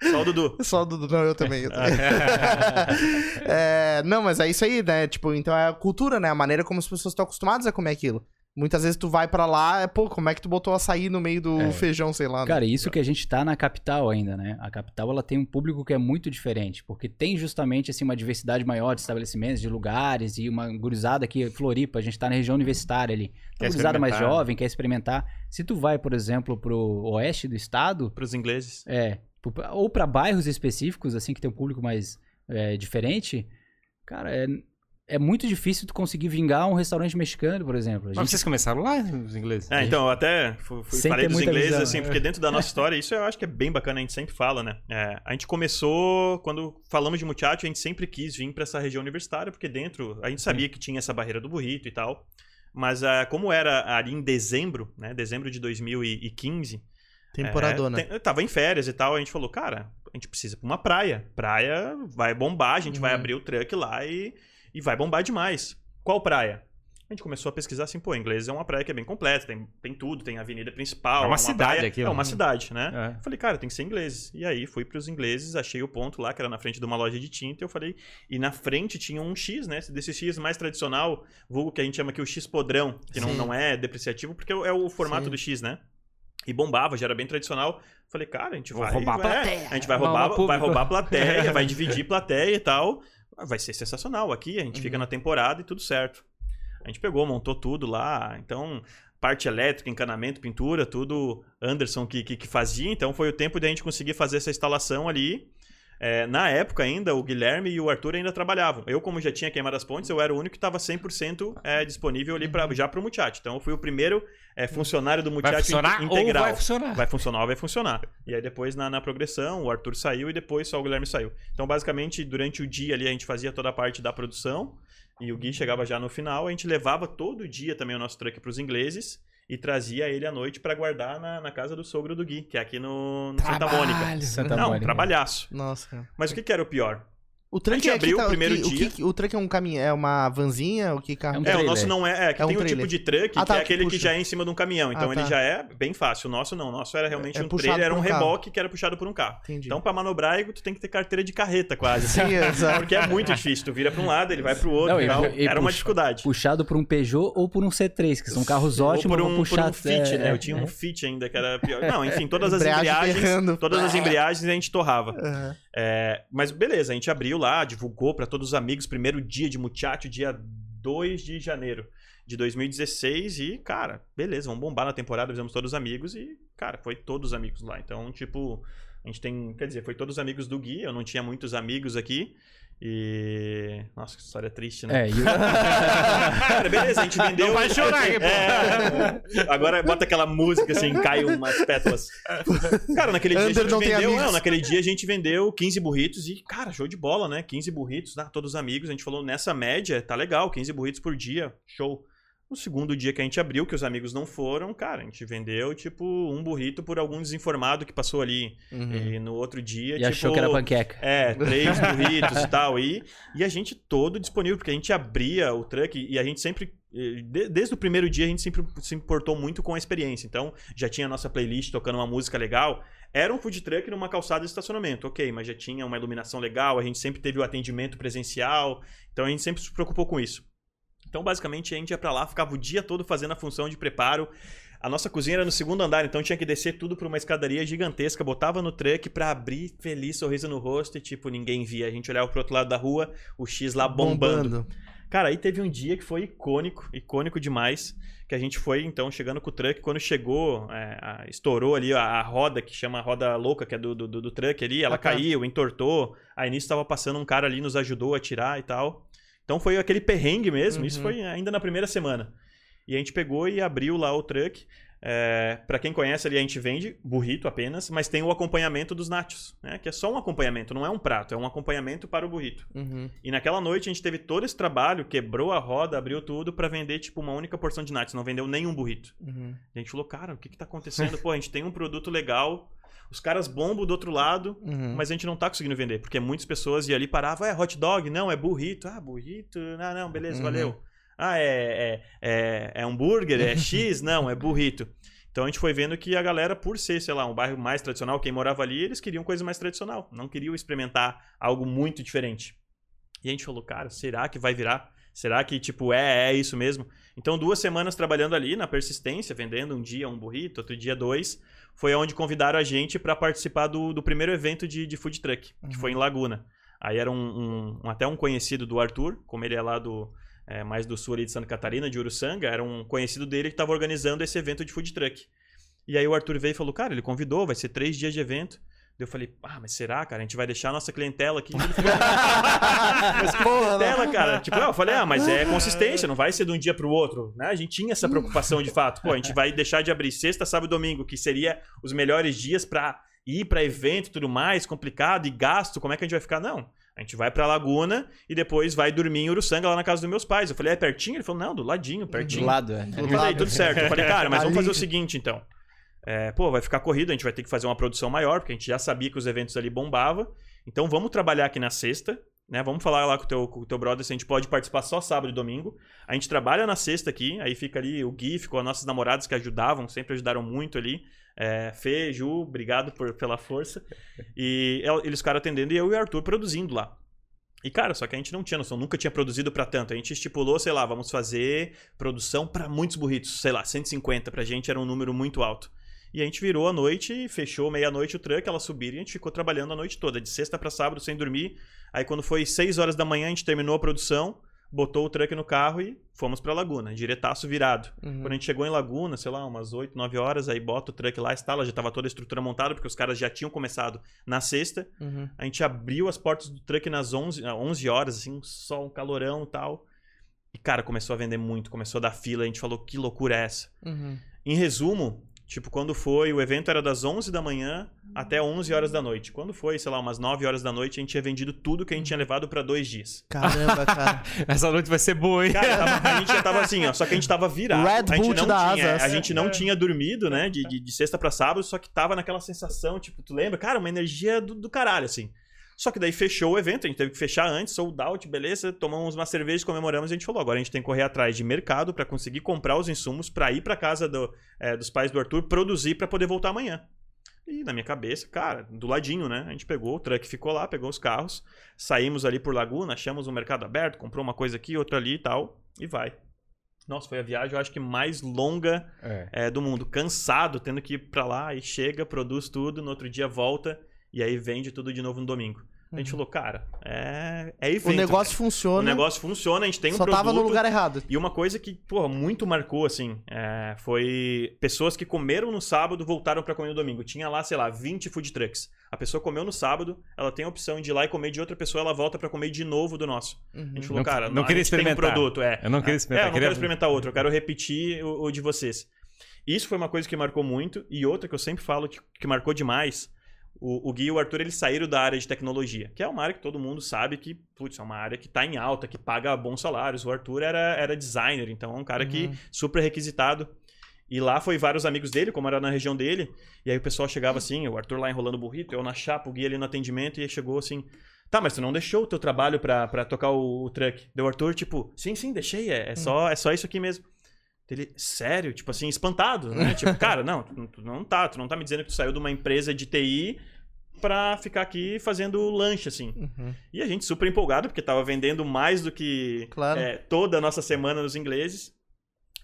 Só o Dudu. Só o Dudu. Não, eu também. Eu também. É, não, mas é isso aí, né? Tipo, então é a cultura, né? A maneira como as pessoas estão acostumadas a comer aquilo. Muitas vezes tu vai pra lá, é, pô, como é que tu botou açaí no meio do É. feijão, sei lá. né? Cara, isso que a gente tá na capital ainda, né? A capital ela tem um público que é muito diferente, porque tem justamente assim uma diversidade maior de estabelecimentos, de lugares e uma gurizada aqui, Floripa, a gente tá na região universitária ali. Quer Uma gurizada mais jovem, quer experimentar. Se tu vai, por exemplo, pro oeste do estado, Pros ingleses. é, ou pra bairros específicos assim que tem um público mais é, diferente, cara, é é muito difícil tu conseguir vingar um restaurante mexicano, por exemplo. A Mas gente- vocês começaram lá, os ingleses? É, então, eu até fu- fui- Sem falei dos ingleses, visão, assim, né? porque dentro da nossa história, isso eu acho que é bem bacana, a gente sempre fala, né? É, a gente começou, quando falamos de Muchacho, a gente sempre quis vir pra essa região universitária, porque dentro, a gente sabia que tinha essa barreira do burrito e tal, mas ah, como era ali em dezembro, né? Dezembro de 2015, Temporadona. é, tem- eu tava em férias e tal, a gente falou, cara, a gente precisa ir pra uma praia. Praia vai bombar, a gente vai Uhum. abrir o truck lá e, e vai bombar demais. Qual praia? A gente começou a pesquisar assim, pô, inglês é uma praia que é bem completa, tem, tem tudo, tem avenida principal. É uma cidade praia, aquilo, É uma né? cidade, né? É. Falei, cara, tem que ser ingleses. E aí fui pros ingleses, achei o ponto lá, que era na frente de uma loja de tinta, e eu falei, e na frente tinha um X, né? Desse X mais tradicional, vulgo que a gente chama aqui o X podrão, que não, Sim. não é depreciativo, porque é o formato Sim. do X, né? E bombava, já era bem tradicional. Falei, cara, a gente Vou vai. roubar a é, plateia. A gente vai Roubar vai roubar a plateia, vai dividir plateia e tal. Vai ser sensacional aqui, a gente fica Uhum. na temporada e tudo certo. A gente pegou, montou tudo lá. Então, parte elétrica, encanamento, pintura, tudo Anderson que, que, que fazia. Então, foi o tempo de a gente conseguir fazer essa instalação ali. É, na época ainda, o Guilherme e o Arthur ainda trabalhavam. Eu, como já tinha queimado as pontes, eu era o único que estava 100% é, disponível ali pra, já para o Muchacho. Então, eu fui o primeiro é, funcionário do Vai Muchacho funcionar ou integral. vai funcionar? Vai funcionar ou vai funcionar. E aí depois na, na progressão, o Arthur saiu e depois só o Guilherme saiu. Então, basicamente, durante o dia ali a gente fazia toda a parte da produção e o Gui chegava já no final. A gente levava todo dia também o nosso truck para os ingleses e trazia ele à noite pra guardar na, na casa do sogro do Gui, que é aqui no, no Santa Mônica. Santa Não, Mônica. trabalhaço. Nossa, cara. Mas o que, que era o pior? O truck gente é abriu que tá- o primeiro que- o dia. que- o truck é um caminhão, é uma vanzinha, o que carro? É um É, o nosso não é. É, que É um tem um trailer. tipo de truck Ah, que tá, é que aquele que puxa. já é em cima de um caminhão. Então Ah, ele tá. já é bem fácil. O nosso não. O nosso era realmente É um trailer, era um um carro. reboque que era puxado por um carro. Entendi. Então, pra manobrar, tu tem que ter carteira de carreta, quase. Sim, exato. Porque é muito difícil. Tu vira pra um lado, ele vai pro outro Não, e tal. e Era uma puxa- dificuldade. Puxado por um Peugeot ou por um C3, que são carros ótimos, por vão um, por puxar... um Fit, é, né? Eu é, tinha é. um Fit ainda, que era pior. Não, enfim, todas as embreagens. Todas as embreagens a gente torrava. É, mas beleza, a gente abriu lá, divulgou pra todos os amigos, primeiro dia de Muchacho, dia 2 de janeiro de 2016 e, cara, beleza, vamos bombar na temporada, fizemos todos os amigos e, cara, foi todos os amigos lá. Então, tipo, a gente tem, quer dizer, foi todos os amigos do Gui, eu não tinha muitos amigos aqui e... Nossa, que história triste, né? É, e o- Cara, beleza, a gente vendeu... Não vai chorar, pô. É, agora bota aquela música assim, cai umas pétalas. Cara, naquele dia Under a não gente tem vendeu. Não, naquele dia a gente vendeu 15 burritos e, cara, show de bola, né? 15 burritos, ah, todos amigos. A gente falou, nessa média, tá legal, 15 burritos por dia, show. No segundo dia que a gente abriu, que os amigos não foram, cara, a gente vendeu, tipo, um burrito por algum desinformado que passou ali. Uhum. E no outro dia, e tipo... achou que era panqueca. É, três burritos e tal. E, e a gente todo disponível, porque a gente abria o truck e a gente sempre. eh, de- desde o primeiro dia a gente sempre se importou muito com a experiência. Então, já tinha a nossa playlist tocando uma música legal. Era um food truck numa calçada de estacionamento, ok, mas já tinha uma iluminação legal, a gente sempre teve o atendimento presencial. Então a gente sempre se preocupou com isso. Então, basicamente, a gente ia pra lá, ficava o dia todo fazendo a função de preparo. A nossa cozinha era no segundo andar, então tinha que descer tudo pra uma escadaria gigantesca, botava no truck pra abrir, feliz, sorriso no rosto e, tipo, ninguém via. A gente olhava pro outro lado da rua, o X lá bombando. Cara, aí teve um dia que foi icônico, icônico demais, que a gente foi, então, chegando com o truck. Quando chegou, é, a- estourou ali a, a roda, que chama a roda louca, que é do, do, do- do truck ali, ela Ah, tá. caiu, entortou. Aí nisso tava passando um cara ali, nos ajudou a tirar e tal. Então foi aquele perrengue mesmo, isso Uhum. foi ainda na primeira semana. E a gente pegou e abriu lá o truck. É, para quem conhece ali, a gente vende burrito apenas, mas tem o acompanhamento dos nachos, né? Que é só um acompanhamento, não é um prato, é um acompanhamento para o burrito. Uhum. E naquela noite a gente teve todo esse trabalho, quebrou a roda, abriu tudo pra vender tipo uma única porção de nachos, não vendeu nenhum burrito. Uhum. A gente falou, cara, o que que tá acontecendo? Pô, a gente tem um produto legal, os caras bombam do outro lado, Uhum. mas a gente não tá conseguindo vender, porque muitas pessoas iam ali paravam, é hot dog, não, é burrito, ah, burrito, não, não, beleza, Uhum. valeu. Ah, é, é, é, é hambúrguer, é X, não, é burrito. Então a gente foi vendo que a galera, por ser, sei lá, um bairro mais tradicional, quem morava ali, eles queriam coisa mais tradicional, não queriam experimentar algo muito diferente. E a gente falou, cara, será que vai virar? Será que, tipo, é, é isso mesmo? Então, duas semanas trabalhando ali na persistência, vendendo um dia um burrito, outro dia dois, foi onde convidaram a gente para participar do, do primeiro evento de, de food truck, que foi em Laguna. Aí era um, um- um- até um conhecido do Arthur, como ele é lá do é, mais do sul ali de Santa Catarina, de Uruçanga, era um conhecido dele que estava organizando esse evento de food truck. E aí o Arthur veio e falou, cara, ele convidou, vai ser três dias de evento. Daí Eu falei, ah, mas será, cara? A gente vai deixar a nossa clientela aqui. Ele falou, mas clientela, cara? Tipo, eu falei, ah, mas é consistência, não vai ser de um dia pro outro, né? A gente tinha essa preocupação de fato. Pô, a gente vai deixar de abrir sexta, sábado e domingo, que seria os melhores dias pra ir pra evento e tudo mais, complicado e gasto, como é que a gente vai ficar? Não. A gente vai pra Laguna e depois vai dormir em Uruçanga, lá na casa dos meus pais. Eu falei, é pertinho? Ele falou, não, do ladinho, Do pertinho. lado, é. Do aí, lado. tudo certo. Eu falei, cara, mas vamos fazer o seguinte, então. É, pô, vai ficar corrido, a gente vai ter que fazer uma produção maior, porque a gente já sabia que os eventos ali bombava. Então vamos trabalhar aqui na sexta, né? Vamos falar lá com o teu, com o teu brother se a gente pode participar só sábado e domingo. A gente trabalha na sexta aqui, aí fica ali o Gui, ficou as nossas namoradas que ajudavam, sempre ajudaram muito ali. É, Fê, Ju, obrigado por, pela força. E el- eles ficaram atendendo e eu e o Arthur produzindo lá. E, cara, só que a gente não tinha noção, nunca tinha produzido pra tanto. A gente estipulou, sei lá, vamos fazer produção pra muitos burritos, sei lá, 150. Pra gente era um número muito alto. E a gente virou a noite e fechou meia-noite o truck, elas subiram e a gente ficou trabalhando a noite toda, de sexta pra sábado, sem dormir. Aí quando foi 6 horas da manhã, a gente terminou a produção, botou o truck no carro e fomos pra Laguna, diretaço virado. Uhum. Quando a gente chegou em Laguna, sei lá, umas 8, 9 horas, aí bota o truck lá, instala, já tava toda a estrutura montada, porque os caras já tinham começado na sexta. Uhum. A gente abriu as portas do truck nas 11, ah, 11 horas, assim, só um calorão e tal. E, cara, começou a vender muito, começou a dar fila. A gente falou, que loucura é essa? Uhum. Em resumo, Tipo, quando foi, o evento era das 11 da manhã até 11 horas da noite. Quando foi, sei lá, umas 9 horas da noite, a gente tinha vendido tudo que a gente tinha levado pra dois dias. Caramba, cara. Essa noite vai ser boa, hein? Cara, tava- a gente já tava assim, ó, só que a gente tava virado. Red a gente Bull não dá tinha, asas. A gente não tinha dormido, né, de, de, de sexta pra sábado, só que tava naquela sensação, tipo, tu lembra? Cara, uma energia do, do caralho, assim. Só que daí fechou o evento, a gente teve que fechar antes, sold out, beleza, tomamos uma cerveja, comemoramos e a gente falou, agora a gente tem que correr atrás de mercado pra conseguir comprar os insumos pra ir pra casa do, é, dos pais do Arthur, produzir pra poder voltar amanhã. E na minha cabeça, cara, do ladinho, né? A gente pegou, o truck ficou lá, pegou os carros, saímos ali por Laguna, achamos um mercado aberto, comprou uma coisa aqui, outra ali e tal, e vai. Nossa, foi a viagem, eu acho que mais longa É. é, do mundo. Cansado, tendo que ir pra lá e chega, produz tudo, no outro dia volta e aí vende tudo de novo no domingo. A gente falou, cara, é, é evento. Uhum. O negócio cara. funciona. O negócio funciona, a gente tem um só produto. tava no lugar errado. E uma coisa que, porra, muito marcou, assim, é, foi pessoas que comeram no sábado voltaram pra comer no domingo. Tinha lá, sei lá, 20 food trucks. A pessoa comeu no sábado, ela tem a opção de ir lá e comer de outra pessoa, ela volta pra comer de novo do nosso. A Uhum. gente falou, Não- cara, não a queria gente tem um experimentar. produto, é. Eu não queria É, experimentar, eu não queria- quero experimentar outro, eu quero repetir o, o de vocês. Isso foi uma coisa que marcou muito. E outra que eu sempre falo que, que marcou demais. O, o Gui e o Arthur, eles saíram da área de tecnologia. Que é uma área que todo mundo sabe que, putz, é uma área que tá em alta, que paga bons salários. O Arthur era, era designer, então é um cara que Uhum. super requisitado. E lá foi vários amigos dele, como era na região dele. E aí o pessoal chegava assim, o Arthur lá enrolando o burrito, eu na chapa, o Gui ali no atendimento, e aí chegou assim... Tá, mas tu não deixou o teu trabalho pra, pra tocar o, o truck. Deu o Arthur, tipo, sim, sim, deixei, é, é só, é só isso aqui mesmo. Ele, sério? Tipo assim, espantado, né? tipo, cara, não, tu, não tá, tu não tá me dizendo que tu saiu de uma empresa de TI pra ficar aqui fazendo lanche, assim. Uhum. E a gente super empolgado, porque tava vendendo mais do que Claro. é, toda a nossa semana nos ingleses.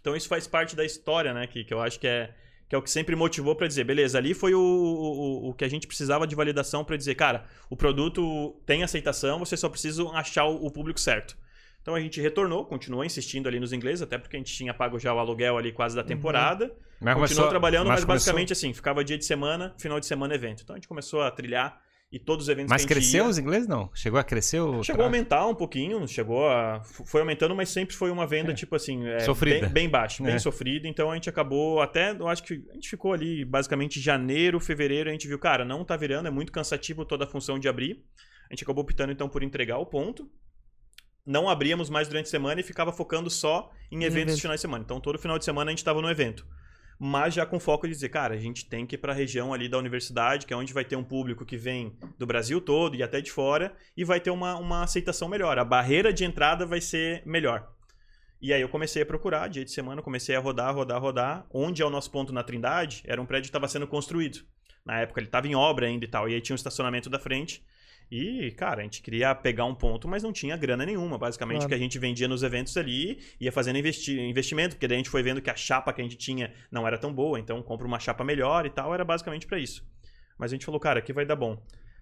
Então isso faz parte da história, né? Que, que eu acho que é, que é o que sempre motivou pra dizer, beleza, ali foi o, o, o que a gente precisava de validação pra dizer, cara, o produto tem aceitação, você só precisa achar o, o público certo. Então a gente retornou, continuou insistindo ali nos ingleses, até porque a gente tinha pago já o aluguel ali quase da temporada. Mas Continuou começou- trabalhando, mas, começou- basicamente assim, ficava dia de semana, final de semana evento. Então a gente começou a trilhar e todos os eventos Mas cresceu ia, os ingleses? Não. Chegou a crescer o. Chegou a aumentar um pouquinho, chegou a. Foi aumentando, mas sempre foi uma venda, É. tipo assim, é, Sofrida. Bem, bem baixa, bem É. sofrida. Então a gente acabou até. Eu acho que a gente ficou ali basicamente janeiro, fevereiro, a gente viu, cara, não tá virando, é muito cansativo toda a função de abrir. A gente acabou optando então por entregar o ponto. Não abríamos mais durante a semana e ficava focando só em eventos evento. de final de semana. Então todo final de semana a gente estava no evento. Mas já com foco de dizer, cara, a gente tem que ir para a região ali da universidade, que é onde vai ter um público que vem do Brasil todo e até de fora, e vai ter uma, uma aceitação melhor. A barreira de entrada vai ser melhor. E aí eu comecei a procurar, dia de semana, comecei a rodar, rodar, rodar. Onde é o nosso ponto na Trindade, era um prédio que estava sendo construído. Na época ele estava em obra ainda e tal, e aí tinha um estacionamento da frente. E, cara, a gente queria pegar um ponto, mas não tinha grana nenhuma. Basicamente, Claro. o que a gente vendia nos eventos ali, ia fazendo investi investimento, porque daí a gente foi vendo que a chapa que a gente tinha não era tão boa, então compra uma chapa melhor e tal, era basicamente para isso. Mas a gente falou, cara, aqui vai dar bom.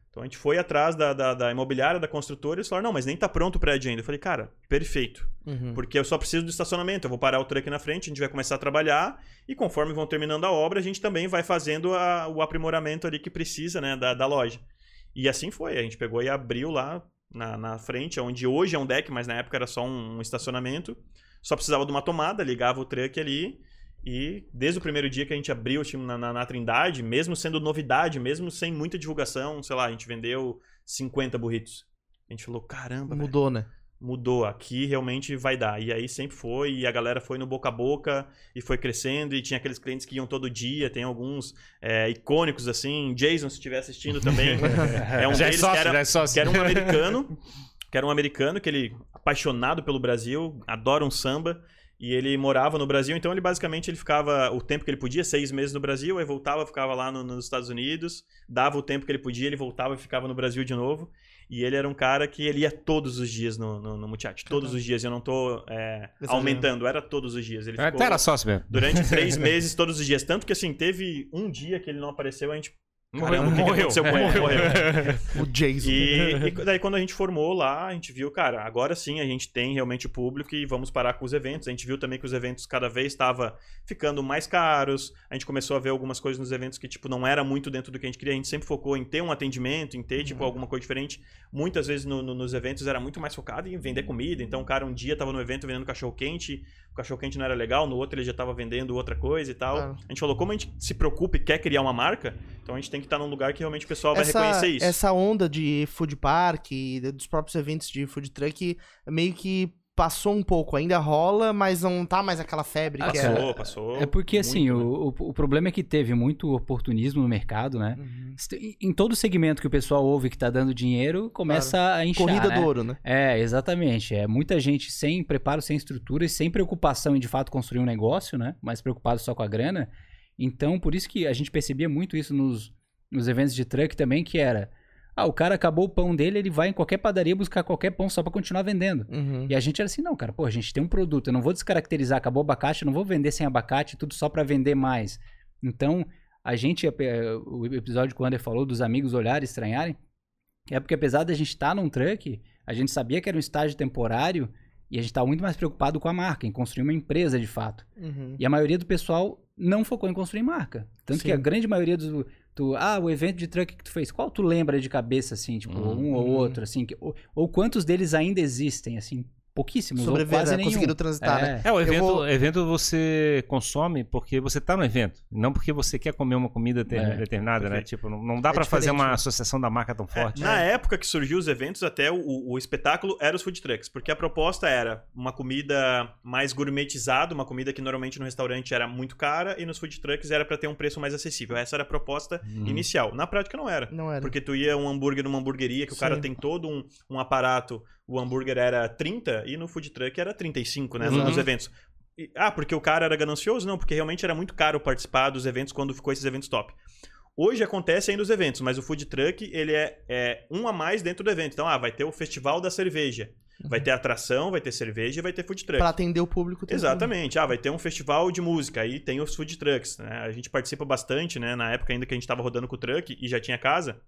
Então a gente foi atrás da, da, da imobiliária, da construtora, e eles falaram, não, mas nem tá pronto o prédio ainda. Eu falei, cara, perfeito. Uhum. Porque eu só preciso do estacionamento. Eu vou parar o truck na frente, a gente vai começar a trabalhar e conforme vão terminando a obra, a gente também vai fazendo a- o aprimoramento ali que precisa, né, da, da loja. E assim foi. A gente pegou e abriu lá na, na frente, onde hoje é um deck, mas na época era só um, um estacionamento. Só precisava de uma tomada, ligava o truck ali. E desde o primeiro dia que a gente abriu tipo, na, na, na Trindade, mesmo sendo novidade, mesmo sem muita divulgação, sei lá, a gente vendeu 50 burritos. A gente falou, caramba, Mudou, né? Mudou, aqui realmente vai dar. E aí sempre foi, e a galera foi no boca a boca e foi crescendo, e tinha aqueles clientes que iam todo dia, tem alguns é, icônicos assim, Jason, se estiver assistindo também, é um já é deles sócio, que, era, é sócio. que era um americano, que era um americano, que ele, apaixonado pelo Brasil, adora um samba, e ele morava no Brasil, então ele basicamente ele ficava o tempo que ele podia, seis meses no Brasil, aí voltava, ficava lá no- nos Estados Unidos, dava o tempo que ele podia, ele voltava e ficava no Brasil de novo. E ele era um cara que ele ia todos os dias no, no, no Muchacho. Todos os dias. Eu não tô é, aumentando, era todos os dias. Ele ficou Até era sócio mesmo. durante três meses, todos os dias. Tanto que, assim, teve um dia que ele não apareceu, a gente Caramba, o que, ele? Morreu. O Jason. E, e daí quando a gente formou lá, a gente viu, cara, agora sim a gente tem realmente o público e vamos parar com os eventos. A gente viu também que os eventos cada vez estavam ficando mais caros. A gente começou a ver algumas coisas nos eventos que, tipo, não era muito dentro do que a gente queria. A gente sempre focou em ter um atendimento, em ter, tipo, alguma coisa diferente. Muitas vezes no- no- nos eventos era muito mais focado em vender comida. Então, o cara um dia tava no evento vendendo cachorro quente, o cachorro quente não era legal, no outro ele já tava vendendo outra coisa e tal. Claro. A gente falou, como a gente se preocupa e quer criar uma marca, então a gente tem que estar num lugar que realmente o pessoal vai essa, reconhecer isso. essa onda de food park, e dos próprios eventos de food truck, meio que passou um pouco. Ainda rola, mas não tá mais aquela febre que Passou, era. passou. É porque, assim, muito, né? o, o, o problema é que teve muito oportunismo no mercado, né? Uhum. Em- Em todo segmento que o pessoal ouve que tá dando dinheiro, começa a inchar, Corrida né? do ouro, né? É, exatamente. É muita gente sem preparo, sem estrutura e sem preocupação em de fato construir um negócio, né? Mas preocupado só com a grana. Então, por isso que a gente percebia muito isso nos, nos eventos de truck também, que era. Ah, o cara acabou o pão dele, ele vai em qualquer padaria buscar qualquer pão só pra continuar vendendo. Uhum. E a gente era assim, não, cara, pô, a gente tem um produto, eu não vou descaracterizar, acabou o abacate, eu não vou vender sem abacate, tudo só pra vender mais. Então, a gente, eh, o episódio que o Ander falou dos amigos olharem, estranharem, é porque apesar da gente estar num truck, a gente sabia que era um estágio temporário e a gente estava muito mais preocupado com a marca, em construir uma empresa de fato. Uhum. E a maioria do pessoal não focou em construir marca. Tanto que Sim. a grande maioria do. Tu, ah, o evento de truck que tu fez, qual tu lembra de cabeça, assim, tipo, um ou Uhum. outro, assim, que- ou, ou quantos deles ainda existem, assim, pouquíssimos, ou Sobreviver, quase né? nenhum. conseguiram transitar, né? É. É, o evento, vou- evento você consome porque você tá no evento, não porque você quer comer uma comida ter- É, determinada, né? Tipo, não, não dá É pra fazer uma né? associação da marca tão É, forte. na época que surgiu os eventos, até o, o espetáculo era os food trucks, porque a proposta era uma comida mais gourmetizada, uma comida que normalmente no restaurante era muito cara, e nos food trucks era pra ter um preço mais acessível. Essa era a proposta Uhum. inicial. Na prática não era. Não era. Porque tu ia um hambúrguer numa hamburgueria, que o cara Sim. tem todo um, um aparato, o hambúrguer era 30 e no food truck era 35, né? Exato. Nos eventos. E- ah, porque o cara era ganancioso? Não, porque realmente era muito caro participar dos eventos quando ficou esses eventos top. Hoje acontece ainda os eventos, mas o food truck, ele é, é um a mais dentro do evento. Então, ah, vai ter o festival da cerveja. Vai ter atração, vai ter cerveja e vai ter food truck. Pra atender o público. tem Exatamente. Ah, vai ter um festival de música, aí tem os food trucks, né? A gente participa bastante, né? Na época ainda que a gente tava rodando com o truck e já tinha casa,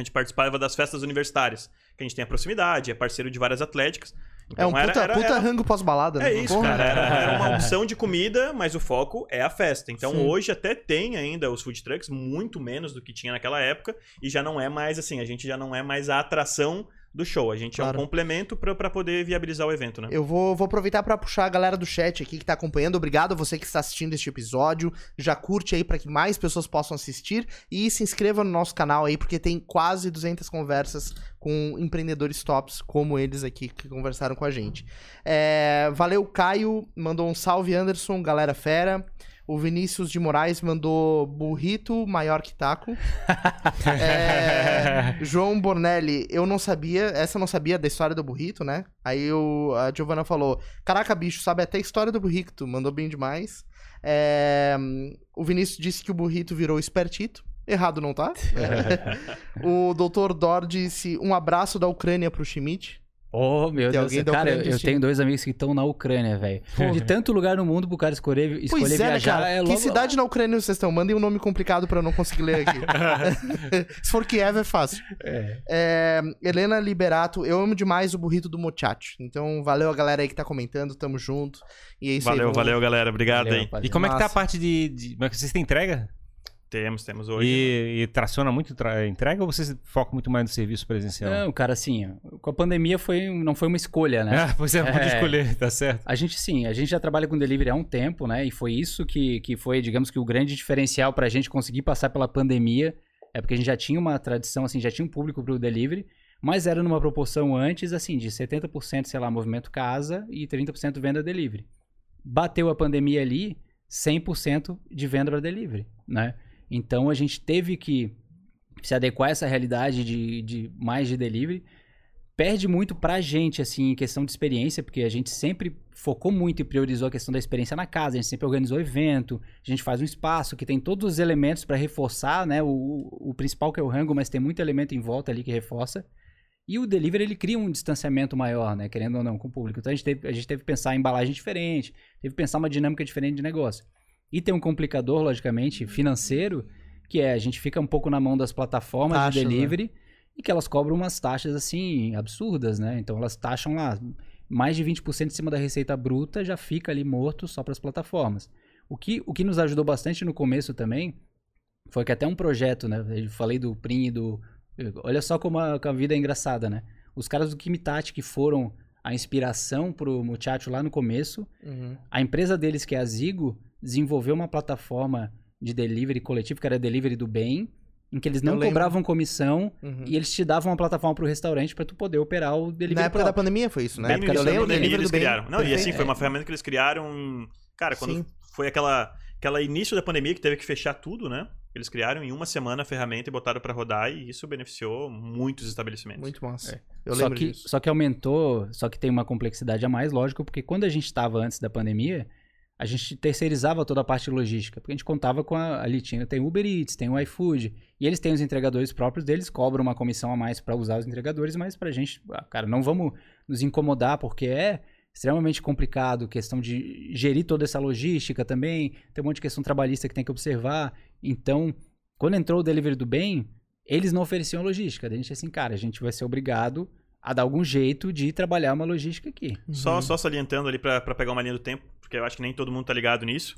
a gente participava das festas universitárias, que a gente tem a proximidade, é parceiro de várias atléticas. É um Então, era- puta, era- puta era- rango pós-balada, né? é isso, Porra. cara. Era, era uma opção de comida, mas o foco é a festa. Então Sim. hoje até tem ainda os food trucks, muito menos do que tinha naquela época, e já não é mais assim, a gente já não é mais a atração do show. A gente é Claro. um complemento pra pra poder viabilizar o evento, né? Eu vou, vou aproveitar pra puxar a galera do chat aqui que tá acompanhando. Obrigado a você que está assistindo este episódio. Já curte aí pra que mais pessoas possam assistir e se inscreva no nosso canal aí porque tem quase 200 conversas com empreendedores tops como eles aqui que conversaram com a gente. É, valeu Caio, mandou um salve Anderson, galera fera. O Vinícius de Moraes mandou burrito maior que taco. É, João Bornelli, eu não sabia, essa eu não sabia da história do burrito, né? Aí o, a Giovana falou: Caraca, bicho, sabe até a história do burrito, mandou bem demais. É, o Vinícius disse que o burrito virou espertito. Errado não tá? o Dr. Dor disse um abraço da Ucrânia pro Schmidt. Oh, meu Tem Deus. Cara, eu, eu tenho dois amigos que estão na Ucrânia, velho. De tanto lugar no mundo pro cara escolher, escolher Pois é, né, viajar, cara? é que logo cidade na Ucrânia vocês estão? Mandem um nome complicado pra eu não conseguir ler aqui. Se for Kiev, é fácil. É. É, Helena Liberato, eu amo demais o burrito do Mochacho. Então, valeu a galera aí que tá comentando, tamo junto. E é isso aí. Valeu, valeu, galera. Obrigado Valeu, aí. E como é que tá a parte de, de- como é que Vocês têm entrega? Temos, temos hoje. E, e traciona muito tra- entrega ou vocês focam muito mais no serviço presencial? Não, cara, assim, com a pandemia foi, não foi uma escolha, né? Ah, pois é, pode É. escolher, tá certo. A gente sim, a gente já trabalha com delivery há um tempo, né? E foi isso que, que foi, digamos que o grande diferencial pra gente conseguir passar pela pandemia. É porque a gente já tinha uma tradição, assim, já tinha um público pro delivery, mas era numa proporção antes, assim, de 70%, sei lá, movimento casa e 30% venda delivery. Bateu a pandemia ali, 100% de venda para delivery, né? Então a gente teve que se adequar a essa realidade de, de mais de delivery perde muito pra gente, assim, em questão de experiência, porque a gente sempre focou muito e priorizou a questão da experiência na casa, a gente sempre organizou evento, a gente faz um espaço que tem todos os elementos para reforçar, né? O, o principal que é o rango, mas tem muito elemento em volta ali que reforça. E o delivery, ele cria um distanciamento maior, né? Querendo ou não, com o público. Então a gente teve, a gente teve que pensar em embalagem diferente, teve que pensar uma dinâmica diferente de negócio. E tem um complicador, logicamente, financeiro, que é a gente fica um pouco na mão das plataformas de né? delivery e que elas cobram umas taxas assim absurdas, né? Então elas taxam lá mais de 20% em cima da receita bruta, já fica ali morto só para as plataformas. O que, o que nos ajudou bastante no começo também foi que até um projeto, né? Eu falei do Prim e do. Olha só como a, a vida é engraçada, né? Os caras do Kimitati que foram a inspiração pro Muchacho lá no começo, Uhum. a empresa deles, que é a Zigo, desenvolveu uma plataforma de delivery coletivo, que era Delivery do Bem, em que eles não cobravam comissão Uhum. e eles te davam uma plataforma pro restaurante para tu poder operar o delivery Na época da pandemia foi isso, né? Na época da pandemia delivery eles do bem. criaram. Não, e assim, foi uma ferramenta que eles criaram. Cara, quando Sim. foi aquela, aquela início da pandemia que teve que fechar tudo, né? Eles criaram em uma semana a ferramenta e botaram pra rodar e isso beneficiou muitos estabelecimentos. Muito massa. Eu só lembro que, disso. Só que aumentou, só que tem uma complexidade a mais, lógico, porque quando a gente estava antes da pandemia, a gente terceirizava toda a parte logística, porque a gente contava com a, ali tinha, tem Uber Eats, tem o iFood, e eles têm os entregadores próprios deles, cobram uma comissão a mais para usar os entregadores, mas pra gente, ah, cara, não vamos nos incomodar, porque é extremamente complicado, questão de gerir toda essa logística também, tem um monte de questão trabalhista que tem que observar, então, quando entrou o Delivery do Bem, eles não ofereciam logística, a gente assim, cara, a gente vai ser obrigado a dar algum jeito de trabalhar uma logística aqui. Só, só salientando ali pra, pra pegar uma linha do tempo, porque eu acho que nem todo mundo tá ligado nisso.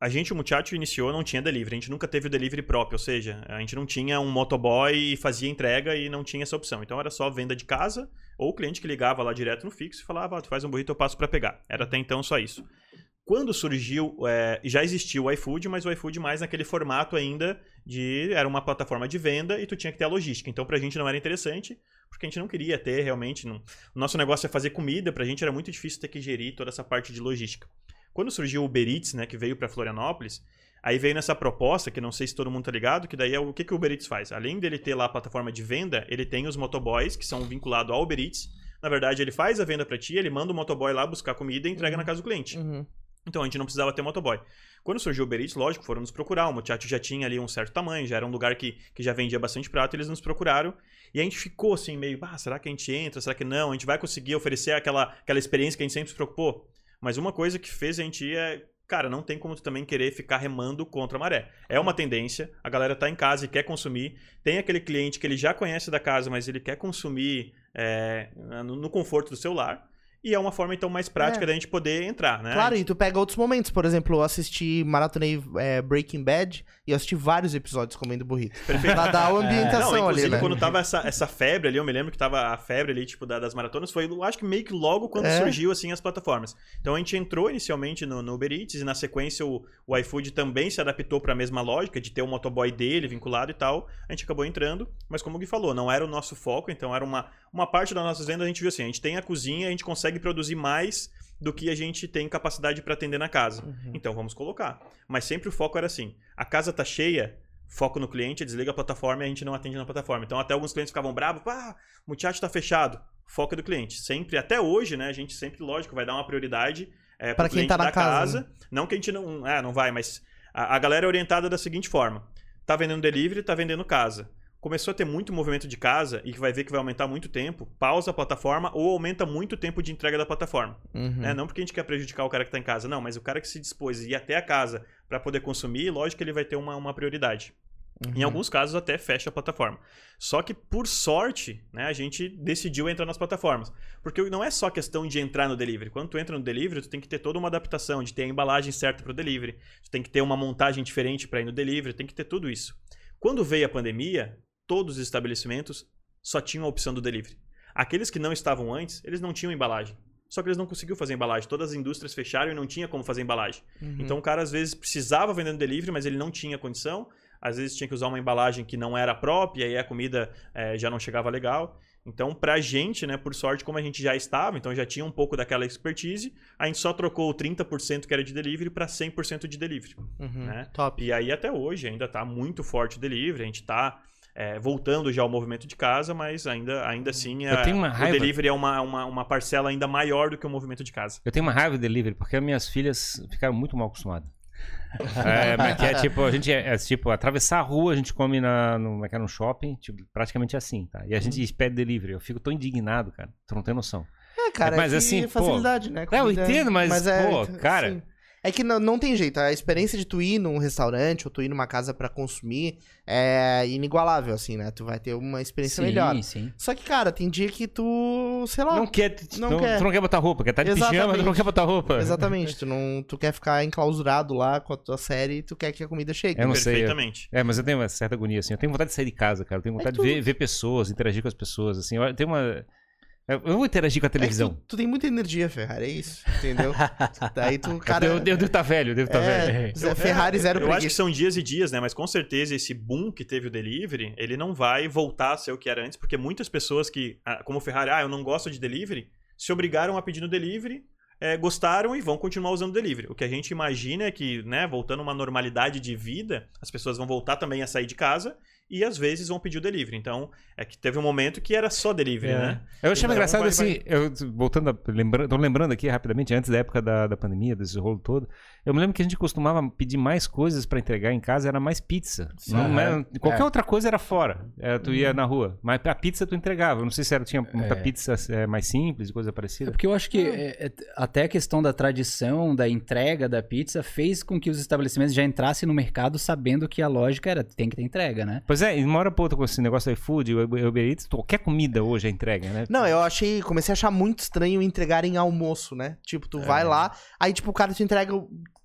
A gente, o Muchacho iniciou, não tinha delivery. A gente nunca teve o delivery próprio, ou seja, a gente não tinha um motoboy e fazia entrega e não tinha essa opção. Então era só venda de casa, ou o cliente que ligava lá direto no fixo e falava, ah, tu faz um burrito, eu passo pra pegar. Era até então só isso. Quando surgiu, é, já existia o iFood, mas o iFood mais naquele formato ainda de. Era uma plataforma de venda e tu tinha que ter a logística. Então pra gente não era interessante, porque a gente não queria ter realmente. Não... O nosso negócio é fazer comida, pra gente era muito difícil ter que gerir toda essa parte de logística. Quando surgiu o Uber Eats, né, que veio para Florianópolis, aí veio nessa proposta, que não sei se todo mundo tá ligado, que daí é o que, que o Uber Eats faz? Além dele ter lá a plataforma de venda, ele tem os motoboys, que são vinculados ao Uber Eats. Na verdade, ele faz a venda para ti, ele manda o motoboy lá buscar comida e entrega na casa do cliente. Uhum. Então a gente não precisava ter motoboy. Quando surgiu o Uber Eats, lógico, foram nos procurar. O Muchacho já tinha ali um certo tamanho, já era um lugar que, que já vendia bastante prato, eles nos procuraram. E a gente ficou assim, meio, ah, será que a gente entra? Será que não? A gente vai conseguir oferecer aquela, aquela experiência que a gente sempre se preocupou? Mas uma coisa que fez a gente ir é. Cara, não tem como tu também querer ficar remando contra a maré. É uma tendência, a galera tá em casa e quer consumir. Tem aquele cliente que ele já conhece da casa, mas ele quer consumir é, no, conforto do celular. E é uma forma, então, mais prática É. da gente poder entrar, né? Claro, e tu pega outros momentos. Por exemplo, eu assisti, maratonei é, Breaking Bad e eu assisti vários episódios comendo burrito. Perfeito. Pra dar a ambientação Não, inclusive, ali, né? quando tava essa, essa febre ali, eu me lembro que tava a febre ali, tipo, da- das maratonas, foi, eu acho que meio que logo quando É. surgiu, assim, as plataformas. Então a gente entrou inicialmente no, no Uber Eats e na sequência o, o iFood também se adaptou para a mesma lógica de ter o motoboy dele vinculado e tal. A gente acabou entrando, mas como o Gui falou, não era o nosso foco, então era uma, uma parte das nossas vendas, a gente viu assim, a gente tem a cozinha, a gente consegue produzir mais do que a gente tem capacidade para atender na casa. Uhum. Então vamos colocar. Mas sempre o foco era assim: a casa tá cheia, foco no cliente, desliga a plataforma e a gente não atende na plataforma. Então até alguns clientes ficavam bravos, ah, o muchacho tá fechado. Foco é do cliente. Sempre, até hoje, né? A gente sempre, lógico, vai dar uma prioridade é, Pra pro quem cliente tá na da casa, casa. Não que a gente não. Ah, não vai, mas a, a galera é orientada da seguinte forma: tá vendendo delivery, tá vendendo casa. Começou a ter muito movimento de casa e que vai ver que vai aumentar muito tempo, pausa a plataforma ou aumenta muito o tempo de entrega da plataforma Uhum. né? Não porque a gente quer prejudicar o cara que está em casa, não, mas o cara que se dispôs a ir até a casa para poder consumir, lógico que ele vai ter uma, uma prioridade. Em Uhum. alguns casos até fecha a plataforma. Só que por sorte, né, a gente decidiu entrar nas plataformas. Porque não é só questão de entrar no delivery. Quando tu entra no delivery, tu tem que ter toda uma adaptação, de ter a embalagem certa para o delivery, tu tem que ter uma montagem diferente para ir no delivery, tem que ter tudo isso. Quando veio a pandemia, todos os estabelecimentos só tinham a opção do delivery. Aqueles que não estavam antes, eles não tinham embalagem. Só que eles não conseguiam fazer embalagem. Todas as indústrias fecharam e não tinha como fazer embalagem. Uhum. Então o cara às vezes precisava vender no delivery, mas ele não tinha condição. Às vezes tinha que usar uma embalagem que não era própria, e a comida eh, já não chegava legal. Então, pra gente, né, por sorte, como a gente já estava, então já tinha um pouco daquela expertise, a gente só trocou o 30% que era de delivery para 100% de delivery. Uhum. né? Top. E aí até hoje ainda tá muito forte o delivery, a gente tá eh, voltando já ao movimento de casa, mas ainda, ainda assim Eu tenho uma o delivery é uma, uma, uma parcela ainda maior do que o movimento de casa. Eu tenho uma raiva de delivery, porque as minhas filhas ficaram muito mal acostumadas. É, mas que é tipo, a gente é, é, tipo, atravessar a rua, a gente come na, no, é é, no shopping, tipo, praticamente assim, tá? E a gente pede delivery. Eu fico tão indignado, cara. Tu não tem noção. É, cara, Mas é que assim, pô, facilidade, né? É, eu entendo, mas, é, pô, cara, sim. É que não, não tem jeito. A experiência de tu ir num restaurante ou tu ir numa casa pra consumir é inigualável, assim, né? Tu vai ter uma experiência sim, melhor. sim. Só que, cara, tem dia que tu, sei lá. Não quer, não não, quer. Tu não quer botar roupa, quer estar de Exatamente. pijama, tu não quer botar roupa. Exatamente, tu, não, tu quer ficar enclausurado lá com a tua série e tu quer que a comida chegue. Eu não sei. Perfeitamente. É, mas eu tenho uma certa agonia, assim. Eu tenho vontade de sair de casa, cara. Eu tenho vontade tu- de ver, ver pessoas, interagir com as pessoas, assim. Eu tenho uma... Eu eu vou interagir com a É televisão. tu, tu tem muita energia, Ferrari, é isso, entendeu? Daí tu, cara... eu, eu devo estar velho, eu devo estar velho. é, Zé Ferrari zero Eu acho que são dias e dias, né? Mas com certeza esse boom que teve o delivery, ele não vai voltar a ser o que era antes, porque muitas pessoas que, ah, como o Ferrari, ah, eu não gosto de delivery, se obrigaram a pedir no delivery, eh, gostaram e vão continuar usando o delivery. O que a gente imagina é que, né, voltando a uma normalidade de vida, as pessoas vão voltar também a sair de casa e às vezes vão pedir o delivery. Então, é que teve um momento que era só delivery, É. né? Eu achava Então, engraçado vai- assim, eu, voltando a, lembrando, tô lembrando aqui rapidamente, antes da época da, da pandemia, desse rolo todo, eu me lembro que a gente costumava pedir mais coisas pra entregar em casa, era mais pizza. Não, qualquer É. outra coisa era fora. É, tu ia na rua. Mas a pizza tu entregava. Eu não sei se era, tinha muita É. pizza é, mais simples, coisa É parecida. porque eu acho que é, é, até a questão da tradição, da entrega da pizza, fez com que os estabelecimentos já entrassem no mercado sabendo que a lógica era tem que ter entrega, né? Pois é, e uma hora pra outra com esse negócio iFood, o Uber Eats, qualquer comida hoje é entrega, né? Não, eu achei, comecei a achar muito estranho entregarem almoço, né? Tipo, tu vai lá, aí tipo, o cara te entrega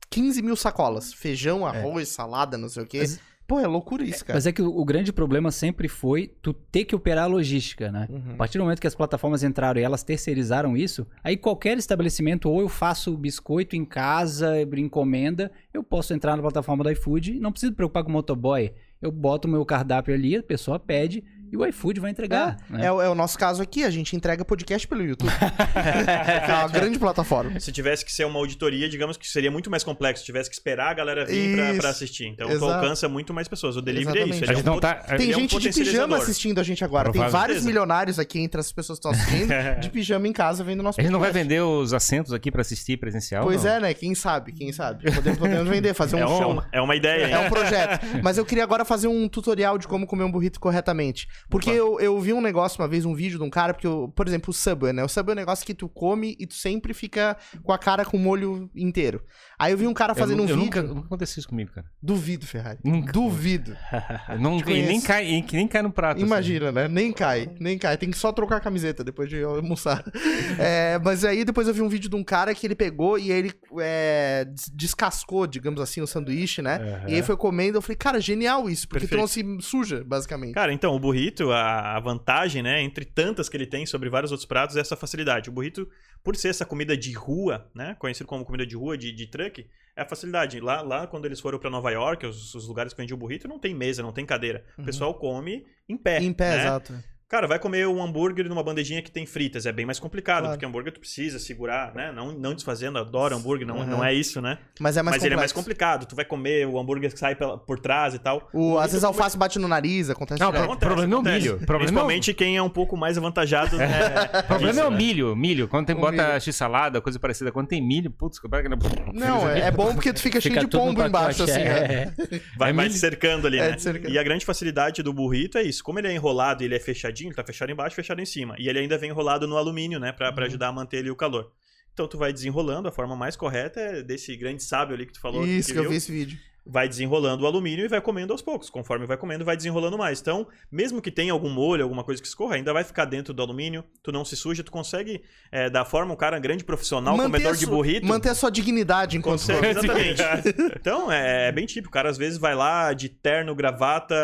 15 mil sacolas. Feijão, arroz, salada, não sei o quê. Mas- Pô, é loucura isso, cara. Mas é que o, o grande problema sempre foi tu ter que operar a logística, né? Uhum. A partir do momento que as plataformas entraram e elas terceirizaram isso, aí qualquer estabelecimento, ou eu faço biscoito em casa, encomenda, eu posso entrar na plataforma do iFood, não preciso preocupar com o motoboy. Eu boto o meu cardápio ali, a pessoa pede e o iFood vai entregar. né? É, o- é o nosso caso aqui, a gente entrega podcast pelo YouTube. é uma grande plataforma. Se tivesse que ser uma auditoria, digamos que seria muito mais complexo. Tivesse que esperar a galera vir pra, pra assistir. Então, tu Exato. alcança muito mais pessoas. O delivery é isso. Exatamente. ele A é gente um não tá. Tem é um gente de pijama assistindo a gente agora. Tem vários milionários aqui entre as pessoas que estão assistindo de pijama em casa vendo nosso A gente não vai podcast. vender os assentos aqui pra assistir presencial? Pois não? é, né? Quem sabe, quem sabe. Podemos, podemos vender, fazer um É, show. uma, é uma ideia. hein? É um projeto. Mas eu queria agora fazer um tutorial de como comer um burrito corretamente. Porque eu, eu vi um negócio uma vez, um vídeo de um cara, porque, eu, por exemplo, o Subway, né? O Subway é um negócio que tu come e tu sempre fica com a cara com o molho inteiro. Aí eu vi um cara Eu fazendo um eu vídeo. Nunca, nunca aconteceu isso comigo, cara. Duvido, Ferrari. Nunca. Duvido. Eu não, e conheço. nem cai, e nem cai no prato. assim. Imagina, né? Nem cai, nem cai. Tem que só trocar a camiseta depois de almoçar. É, mas aí depois eu vi um vídeo de um cara que ele pegou e ele é, des- descascou, digamos assim, o sanduíche, né? Aham. E aí foi comendo. Eu falei, cara, genial isso, porque Perfeito. se suja, basicamente. Cara, então, o burrito, a, vantagem, né, entre tantas que ele tem sobre vários outros pratos, é essa facilidade. O burrito, por ser essa comida de rua, né, conhecido como comida de rua, de, de truck, é a facilidade. Lá, lá quando eles foram pra Nova York, os, os lugares que vendiam burrito, não tem mesa, não tem cadeira. O pessoal come em pé. em pé, né? exato. Cara, vai comer um hambúrguer numa bandejinha que tem fritas. É bem mais complicado, Claro. porque hambúrguer tu precisa segurar, né? Não, não desfazendo, adoro hambúrguer, não, Uhum. não é isso, né? Mas é mais Mas ele é mais complicado. Tu vai comer o hambúrguer que sai pela- por trás e tal. O, às vezes a alface bate no nariz, acontece Não, direto. pro- problema é o milho. Problema é o- Principalmente quem é um pouco mais avantajado. né? O problema Isso, é o né? milho, milho. Quando tem O bota milho. x-salada, coisa parecida. Quando tem milho, putz, que pega- Não, é, é bom porque tu fica, cheio de pombo embaixo, assim. é. Vai, É vai milho. te cercando ali, É, né? E a grande facilidade do burrito é isso. Como ele é enrolado e ele é fechadinho, ele tá fechado embaixo, fechado em cima. E ele ainda vem enrolado no alumínio, né? Pra, pra Uhum. ajudar a manter ali o calor. Então tu vai desenrolando, a forma mais correta é desse grande sábio ali que tu falou. Isso, que eu viu. vi esse vídeo. vai desenrolando o alumínio e vai comendo aos poucos. Conforme vai comendo, vai desenrolando mais. Então, mesmo que tenha algum molho, alguma coisa que escorra, ainda vai ficar dentro do alumínio, tu não se suja, tu consegue, é, da forma um cara grande profissional, comedor a de burrito. Manter a sua dignidade enquanto Consegue, exatamente. então, é, é bem típico. O cara às vezes vai lá de terno, gravata,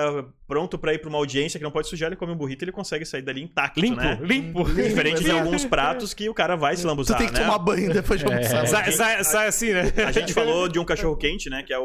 pronto pra ir pra uma audiência que não pode sujar, ele come um burrito e ele consegue sair dali intacto, Limpo, né? limpo. Diferente de alguns pratos que o cara vai se Tu lambuzar, tem que né? tomar banho depois de almoçar. Sai, sai, sai assim, né? A gente falou de um cachorro quente, né? Que é o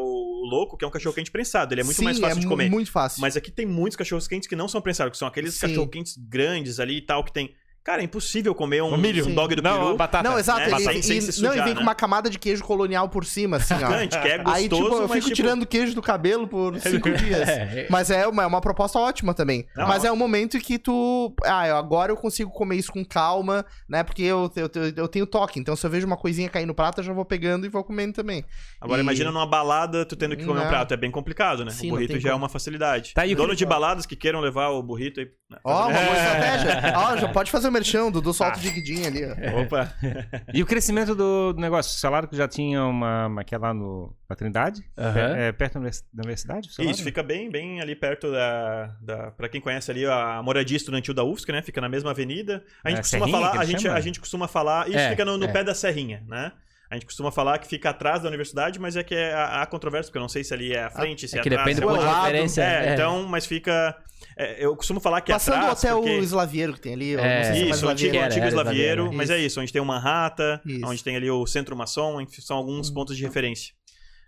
louco, que é um cachorro quente prensado. Ele é muito Sim, mais fácil é de comer. muito fácil. Mas aqui tem muitos cachorros quentes que não são prensados, que são aqueles Sim. cachorro quentes grandes ali e tal, que tem. Cara, é impossível comer um, milho. um dog do Não, peru. batata. Não, exato. né? ele- Batata e- sem e- se não, e vem né? com uma camada de queijo colonial por cima, assim, ó. Gigante, que é gostoso, Aí, tipo, eu fico tipo, tirando queijo do cabelo por cinco dias. É. Mas é uma, é uma proposta ótima também. Não, Mas é um momento que tu. Ah, eu- agora eu consigo comer isso com calma, né? Porque eu, eu, eu, eu tenho toque. Então, se eu vejo uma coisinha cair no prato, eu já vou pegando e vou comendo também. Agora E- imagina numa balada tu tendo que comer Não. um prato. É bem complicado, né? Sim, o burrito já é como. uma facilidade. Tá, e o Dono de baladas que queiram levar o burrito aí. né, Ó, uma boa É. estratégia. Ó, já pode fazer teu merchão, Dudu solta Ah. o digidinho ali, ó. Opa! E o crescimento do do negócio? O salário que já tinha uma, uma que é lá no, na Trindade, é, é perto da univers- da universidade? Isso, fica bem, bem ali perto da, da. Pra quem conhece ali a moradia estudantil da UFSC, né? Fica na mesma avenida. A gente É, costuma Serrinha falar. A gente, chama? a gente costuma falar. Isso É, fica no, no é. pé da Serrinha, né? A gente costuma falar que fica atrás da universidade, mas é que é a, a controvérsia, porque eu não sei se ali é à frente, se é, É que atrás. depende se do é ponto de referência. É, é. então, mas fica. É, eu costumo falar que é Passando atrás. até porque... o Eslavieiro que tem ali. ó, É, é Isso, o antigo. Era, antigo Eslavieiro, mas é isso, onde tem o Manhattan, Isso. onde tem ali o Centro Maçom, enfim, são alguns pontos de referência.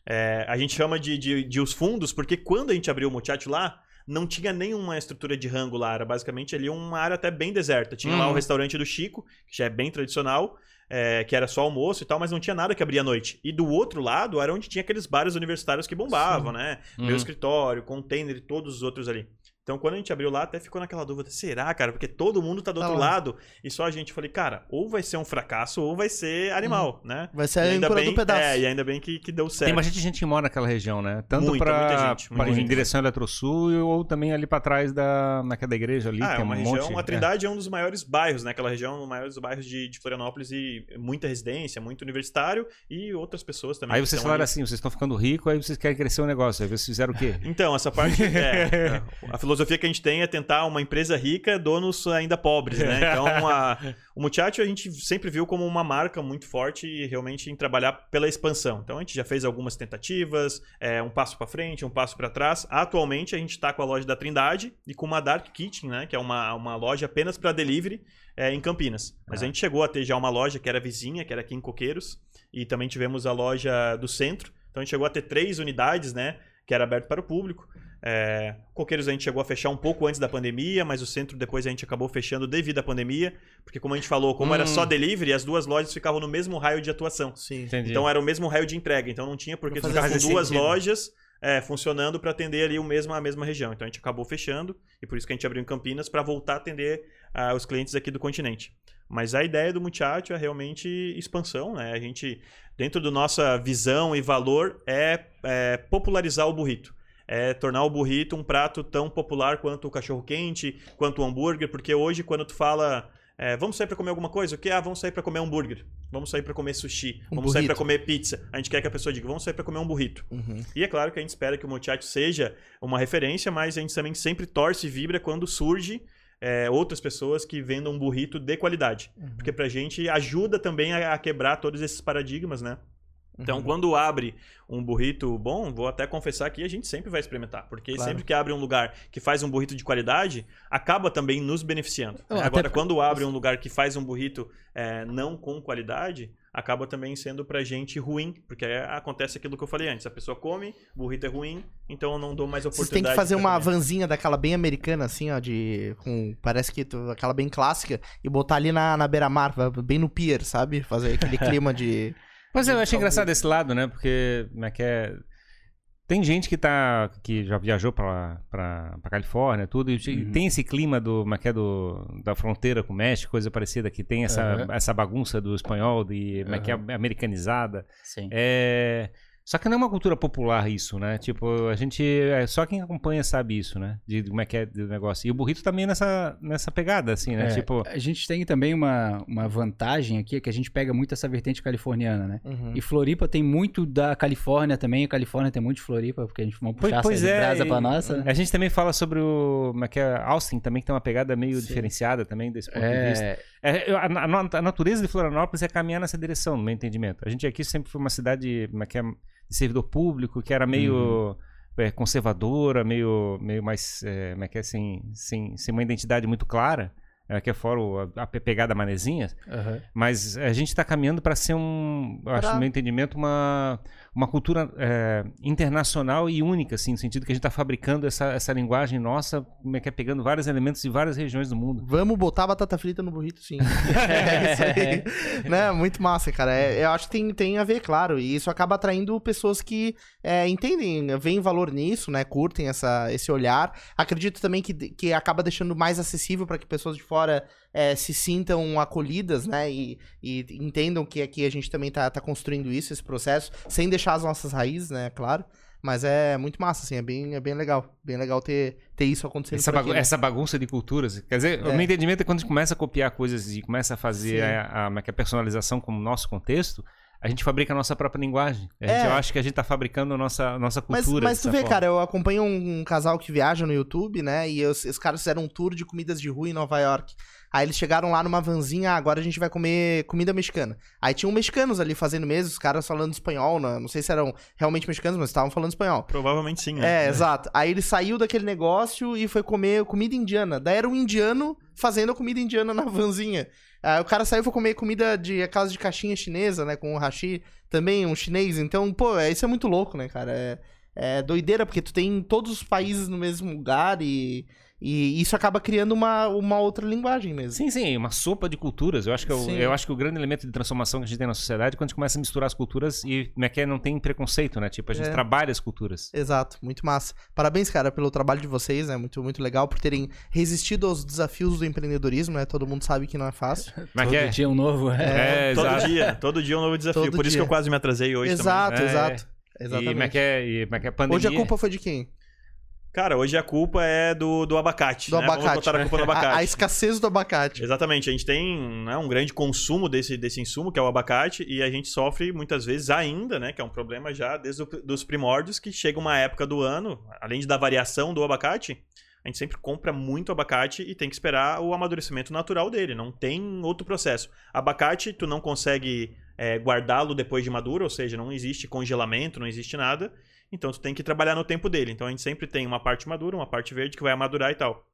É, a gente chama de, de, de os fundos, porque quando a gente abriu o Muchacho lá, não tinha nenhuma estrutura de rango lá, era basicamente ali uma área até bem deserta. Tinha lá Uhum. o restaurante do Chico, que já é bem tradicional, é, que era só almoço e tal, mas não tinha nada que abria à noite. E do outro lado era onde tinha aqueles bares universitários que bombavam, né? Meu Uhum. escritório, container e todos os outros ali. Então, quando a gente abriu lá, até ficou naquela dúvida: será, cara? Porque todo mundo tá do Tá outro lá. lado e só a gente. Eu Falei, cara, ou vai ser um fracasso ou vai ser animal, né? Vai ser E a ainda bem, do pedaço. É, e ainda bem que, que deu certo. Tem bastante gente que mora naquela região, né? Tanto Muita, pra, muita gente, pra- muita em gente. direção ao Eletrosul ou também ali pra trás da, naquela igreja ali. Ah, que é uma um região. monte, a Trindade é. um dos maiores bairros, né? Aquela região, um dos maiores bairros de, de Florianópolis e muita residência, muito universitário e outras pessoas também. Aí vocês falaram ali. assim, vocês estão ficando ricos, aí vocês querem crescer o negócio. Aí vocês fizeram o quê? Então, essa parte. é, a filosofia que a gente tem é tentar uma empresa rica, donos ainda pobres, né? Então, a- o Muchacho a gente sempre viu como uma marca muito forte e realmente em trabalhar pela expansão. Então, a gente já fez algumas tentativas, é, um passo para frente, um passo para trás. Atualmente, a gente está com a loja da Trindade e com uma Dark Kitchen, né? Que é uma, uma loja apenas para delivery é, em Campinas. Mas Ah. a gente chegou a ter já uma loja que era vizinha, que era aqui em Coqueiros, e também tivemos a loja do centro. Então, a gente chegou a ter três unidades, né? Que era aberto para o público. É, Coqueiros a gente chegou a fechar um pouco antes da pandemia, mas o centro depois a gente acabou fechando devido à pandemia, porque como a gente falou, como era Hum. só delivery, as duas lojas ficavam no mesmo raio de atuação. Sim. Entendi. Então era o mesmo raio de entrega, então não tinha por que Não ficar com duas sentido. lojas é, funcionando para atender ali o mesmo, a mesma região. Então a gente acabou fechando e por isso que a gente abriu em Campinas para voltar a atender ah, os clientes aqui do continente. Mas a ideia do Muchacho é realmente expansão, né? A gente, dentro da nossa visão e valor, é, é popularizar o burrito. É tornar o burrito um prato tão popular quanto o cachorro-quente, quanto o hambúrguer, porque hoje, quando tu fala, é, vamos sair para comer alguma coisa, o que? Ah, vamos sair para comer hambúrguer, vamos sair para comer sushi, Um vamos sair burrito. para comer pizza. A gente quer que a pessoa diga, vamos sair para comer um burrito. Uhum. E é claro que a gente espera que o Muchacho seja uma referência, mas a gente também sempre torce e vibra quando surge é, outras pessoas que vendam um burrito de qualidade. Uhum. Porque pra gente ajuda também a, a quebrar todos esses paradigmas, né? Então, Uhum. quando abre um burrito bom, vou até confessar que a gente sempre vai experimentar. Porque Claro. sempre que abre um lugar que faz um burrito de qualidade, acaba também nos beneficiando. Até Agora, porque- quando abre um lugar que faz um burrito é, não com qualidade, acaba também sendo pra gente ruim. Porque acontece aquilo que eu falei antes. A pessoa come, o burrito é ruim, então eu não dou mais oportunidade. têm que fazer uma comer. vanzinha daquela bem americana, assim, ó, de. Com, parece que aquela bem clássica, e botar ali na, na beira-mar, bem no pier, sabe? Fazer aquele clima de. Mas eu achei engraçado esse lado, né? Porque como é que é... Tem gente que tá que já viajou pra, pra, pra Califórnia, tudo, e Uhum. tem esse clima do, como é que é, do, da fronteira com o México, coisa parecida, que tem essa, Aham. essa bagunça do espanhol, de, como é que é, americanizada. Sim. É... Só que não é uma cultura popular isso, né? Tipo, a gente. É só quem acompanha sabe isso, né? De como é que é do negócio. E o burrito também nessa, nessa pegada, assim, né? É, Tipo. A gente tem também uma, uma vantagem aqui, é que a gente pega muito essa vertente californiana, né? Uhum. E Floripa tem muito da Califórnia também, a Califórnia tem muito de Floripa, porque a gente vai puxar Pois- pois essa é, brasa pra nossa, né? A gente também fala sobre o. Como é que é? Austin também, que tem uma pegada meio Sim. diferenciada também desse ponto de vista. É, É, eu- a, a- a natureza de Florianópolis é caminhar nessa direção, no meu entendimento. A gente aqui sempre foi uma cidade como é que é, de servidor público, que era meio Uhum. é, conservadora, meio, meio mais. É, como é que é? Sem, sem, sem uma identidade muito clara. É, que é fora o- a, a pegada manezinha. aham. Mas a gente está caminhando para ser um, eu acho, Pra- no meu entendimento, uma, uma cultura é, internacional e única, assim, no sentido que a gente está fabricando essa, essa linguagem nossa, como é que é, pegando vários elementos de várias regiões do mundo. Vamos botar batata frita no burrito, sim. é isso aí. né? Muito massa, cara. É, eu acho que tem, tem a ver, claro. E isso acaba atraindo pessoas que é, entendem, veem valor nisso, né? Curtem essa, esse olhar. Acredito também que, que acaba deixando mais acessível para que pessoas de fora é, se sintam acolhidas, né? E, e entendam que aqui a gente também tá, tá construindo isso, esse processo, sem deixar as nossas raízes, né? Claro. Mas é muito massa, assim, é bem, é bem legal. Bem legal ter, ter isso acontecendo Essa, aqui, né? essa bagunça de culturas. Quer dizer, É. o meu entendimento é quando a gente começa a copiar coisas e começa a fazer a, a, como é é, a personalização como nosso contexto, a gente fabrica a nossa própria linguagem. A gente, É. Eu acho que a gente tá fabricando a nossa, a nossa Mas, cultura. mas de tu vê, forma. cara, eu acompanho um, um casal que viaja no YouTube, né? E os, os caras fizeram um tour de comidas de rua em Nova York. Aí eles chegaram lá numa vanzinha, ah, agora a gente vai comer comida mexicana. Aí tinham mexicanos ali fazendo mesmo, os caras falando espanhol, né? não sei se eram realmente mexicanos, mas estavam falando espanhol. Provavelmente sim, né? É, exato. Aí ele saiu daquele negócio e foi comer comida indiana. Daí era um indiano fazendo a comida indiana na vanzinha. Aí o cara saiu e foi comer comida de aquelas de caixinha chinesa, né? Com o hashi, também um chinês. Então, pô, é, isso é muito louco, né, cara? É, é doideira, porque tu tem todos os países no mesmo lugar e, e isso acaba criando uma, uma outra linguagem mesmo. Sim, sim, uma sopa de culturas. Eu acho, que o- Sim. eu acho que o grande elemento de transformação que a gente tem na sociedade é quando a gente começa a misturar as culturas e como é que é, não tem preconceito, né? Tipo, a gente É. trabalha as culturas. Exato, muito massa. Parabéns, cara, pelo trabalho de vocês, é muito, muito legal por terem resistido aos desafios do empreendedorismo, né? Todo mundo sabe que não é fácil. Como é Todo que é? dia um novo. É. É, todo exato. dia, todo dia um novo desafio. Todo Por isso dia. que eu quase me atrasei hoje também. exato, É. exato. E Exatamente. como é que é, e como é que é pandemia? Hoje a culpa foi de quem? Cara, hoje a culpa é do, do abacate. Do né? abacate. Vamos botar a culpa no abacate. A, a escassez do abacate. Exatamente, a gente tem né, um grande consumo desse, desse insumo, que é o abacate, e a gente sofre muitas vezes ainda, né, que é um problema já desde os primórdios, que chega uma época do ano, além de da variação do abacate, a gente sempre compra muito abacate e tem que esperar o amadurecimento natural dele, não tem outro processo. Abacate, tu não consegue é, guardá-lo depois de maduro, ou seja, não existe congelamento, não existe nada, então tu tem que trabalhar no tempo dele. Então a gente sempre tem uma parte madura, uma parte verde que vai amadurar e tal.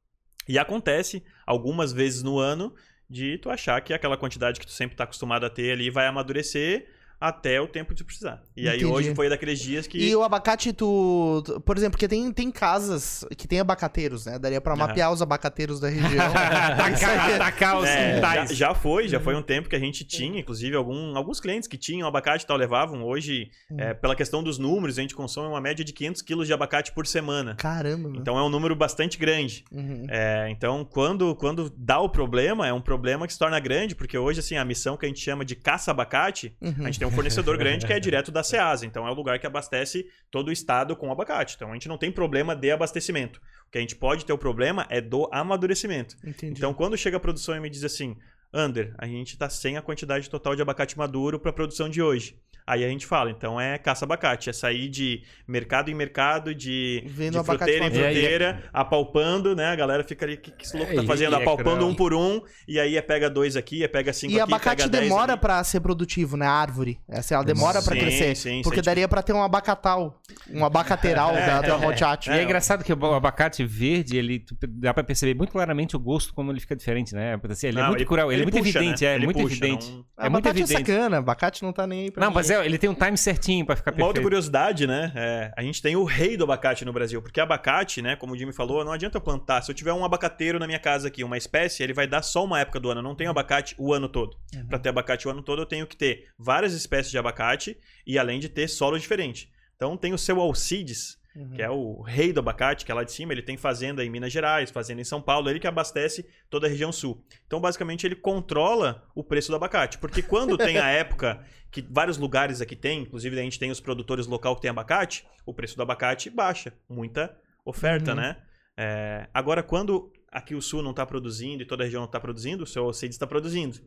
E acontece algumas vezes no ano de tu achar que aquela quantidade que tu sempre tá acostumado a ter ali vai amadurecer até o tempo de precisar. E aí Entendi. hoje foi daqueles dias que E o abacate, tu. Por exemplo, porque tem, tem casas que tem abacateiros, né? Daria pra mapear os abacateiros da região. Aí. atacar os É, já, quintais. já foi, já foi um tempo que a gente tinha, inclusive, algum- alguns clientes que tinham abacate e tal, levavam. Hoje, é, pela questão dos números, a gente consome uma média de 500 quilos de abacate por semana. Caramba, mano. Então é um número bastante grande. Uhum. É, então, quando, quando dá o problema, é um problema que se torna grande, porque hoje, assim, a missão que a gente chama de caça-abacate, Uhum. a gente tem um fornecedor grande que é direto da Ceasa. Então, é o lugar que abastece todo o estado com abacate. Então, a gente não tem problema de abastecimento. O que a gente pode ter o problema é do amadurecimento. Entendi. Então, quando chega a produção e me diz assim, Under, a gente tá sem a quantidade total de abacate maduro para a produção de hoje. Aí a gente fala, então é caça-abacate, é sair de mercado em mercado, de, Vendo de abacate fruteira em fruteira, apalpando, né? A galera fica ali, o que, que esse louco É, tá fazendo? é apalpando um por um, e aí é pega dois aqui, é pega cinco E aqui, abacate pega dez demora pra ser produtivo, né? A árvore. Essa ela demora pra Sim, crescer. sim, porque sim. daria pra ter um abacatal. Um abacateral da, da Hot E é engraçado que o abacate verde, ele dá pra perceber muito claramente o gosto como ele fica diferente, né? Assim, ele é Não, muito ele- ele, ele é muito puxa, evidente, né? é Ele muito puxa, evidente. não- É muito abacate é evidente. sacana, abacate não tá nem aí pra Não, mas ninguém. É, ele tem um time certinho pra ficar Uma outra perfeito. curiosidade, né? é, a gente tem o rei do abacate no Brasil. Porque abacate, né? Como o Jimmy falou, não adianta eu plantar. Se eu tiver um abacateiro na minha casa aqui, uma espécie, ele vai dar só uma época do ano. Eu não tenho abacate o ano todo. Uhum. Pra ter abacate o ano todo, eu tenho que ter várias espécies de abacate e além de ter solo diferente. Então tem o seu Alcides, Uhum. que é o rei do abacate, que é lá de cima. Ele tem fazenda em Minas Gerais, fazenda em São Paulo, ele que abastece toda a região sul. Então, basicamente, ele controla o preço do abacate. Porque quando tem a época que vários lugares aqui tem, inclusive a gente tem os produtores local que tem abacate, o preço do abacate baixa. Muita oferta, Uhum. né? É, agora, quando aqui o sul não está produzindo e toda a região não está produzindo, o seu Alcides está produzindo.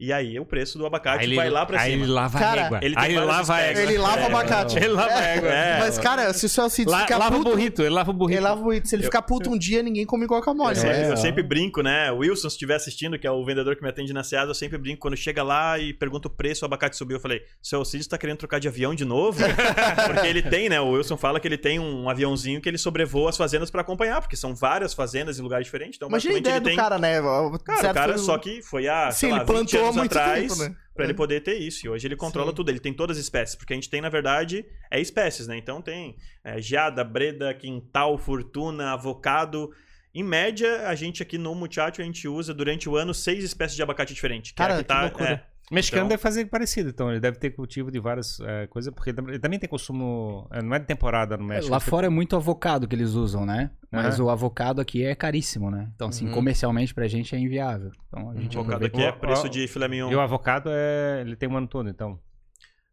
E aí o preço do abacate Aí ele, vai lá pra aí cima. ele lava Cara, a égua. ele aí ele lava a égua. Ele lava É, abacate. Ele lava a égua. É. Mas, cara, se o seu Alcides La- ficar lava o puto... burrito, ele lava o burrito. Ele lava o burrito. Se ele ficar puto um dia, ninguém come guacamole. Eu, né? sempre, É, eu sempre brinco, né? O Wilson, se estiver assistindo, que é o vendedor que me atende na Seasa, eu sempre brinco. Quando chega lá e pergunta o preço, o abacate subiu. Eu falei, seu Alcides tá querendo trocar de avião de novo? porque ele tem, né? O Wilson fala que ele tem um aviãozinho que ele sobrevoa as fazendas pra acompanhar, porque são várias fazendas em lugares diferentes. Então, Imagina a ideia ele do tem... cara, né? Cara, o cara foi- só que foi sei Sim, lá, ele 20 plantou anos atrás tempo, né? pra ele É. poder ter isso. E hoje ele controla Sim. tudo. Ele tem todas as espécies. Porque a gente tem, na verdade, é espécies, né? Então tem é, geada, breda, quintal, fortuna, avocado. Em média, a gente aqui no Muchacho, a gente usa durante o ano seis espécies de abacate diferentes. Que é Cara, que que tá, loucura. É, O mexicano Então- deve fazer parecido, então. Ele deve ter cultivo de várias eh, coisas, porque ele também tem consumo. eh, Não é de temporada no México. Lá fora é muito avocado que eles usam, né? Mas Aham. o avocado aqui é caríssimo, né? Então, assim, Uhum. comercialmente pra gente é inviável. Então a gente avocado aproveita. aqui é preço de filé mignon. E o avocado é. Ele tem um ano todo, então.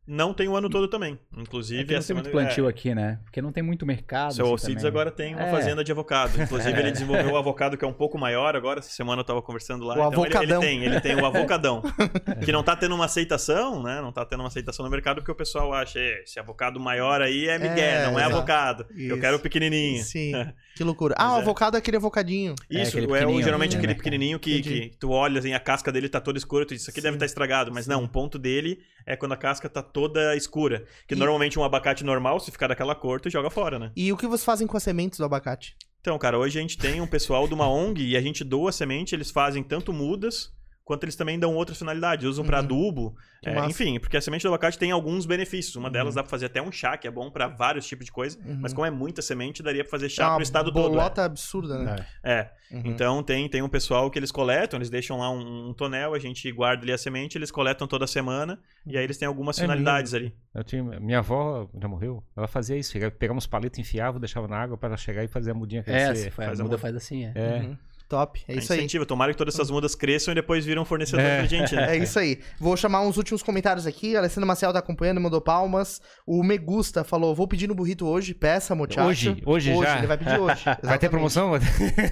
Não tem o ano todo também. É Inclusive, que não tem muito semana- plantio é, aqui, né? Porque não tem muito mercado. Seu assim, Alcides também. agora tem uma É. fazenda de avocado. Inclusive, ele desenvolveu o avocado que é um pouco maior agora. Essa semana eu tava conversando lá. O então ele, ele avocadão. tem, ele tem o avocadão. que não tá tendo uma aceitação, né? Não tá tendo uma aceitação no mercado porque o pessoal acha, "É, esse avocado maior aí é migué, É, não é exato. avocado. Isso. Eu quero o pequenininho. Sim, que loucura. Ah, o é. avocado é aquele avocadinho. Isso, aquele é, o, pequenininho, geralmente aquele pequenininho que, que tu olha assim, a casca dele tá toda escura, tu diz, isso aqui Sim. deve estar estragado. Mas não, o ponto dele é quando a casca tá toda escura. Que E- normalmente um abacate normal, se ficar daquela cor, tu joga fora, né? E o que vocês fazem com as sementes do abacate? Então, cara, hoje a gente tem um pessoal de uma ONG e a gente doa semente, eles fazem tanto mudas quanto eles também dão outras finalidades, usam pra Uhum. adubo, Que é, enfim, porque a semente do abacate tem alguns benefícios. Uma delas Uhum. dá pra fazer até um chá, que é bom pra vários tipos de coisa, Uhum. mas como é muita semente, daria pra fazer chá é pro estado todo. bolota absurda, né? É. Uhum. Então tem, tem um pessoal que eles coletam, eles deixam lá um, um tonel, a gente guarda ali a semente, eles coletam toda semana e aí eles têm algumas É finalidades ali. Eu tinha, minha avó já morreu, ela fazia isso, pegava uns palitos, enfiava, deixava na água para ela chegar e fazer a mudinha É, crescer. se faz, faz a muda muda. faz assim, é. É. Top, é A isso aí. incentiva, tomara que todas essas mudas cresçam e depois viram fornecedor É. pra gente, né? É isso aí. Vou chamar uns últimos comentários aqui. A Alessandra Maciel tá acompanhando, mandou palmas. O Megusta falou: vou pedir no burrito hoje, peça, mochacho. Hoje? Hoje já? Ele vai pedir hoje. Vai ter exatamente. promoção?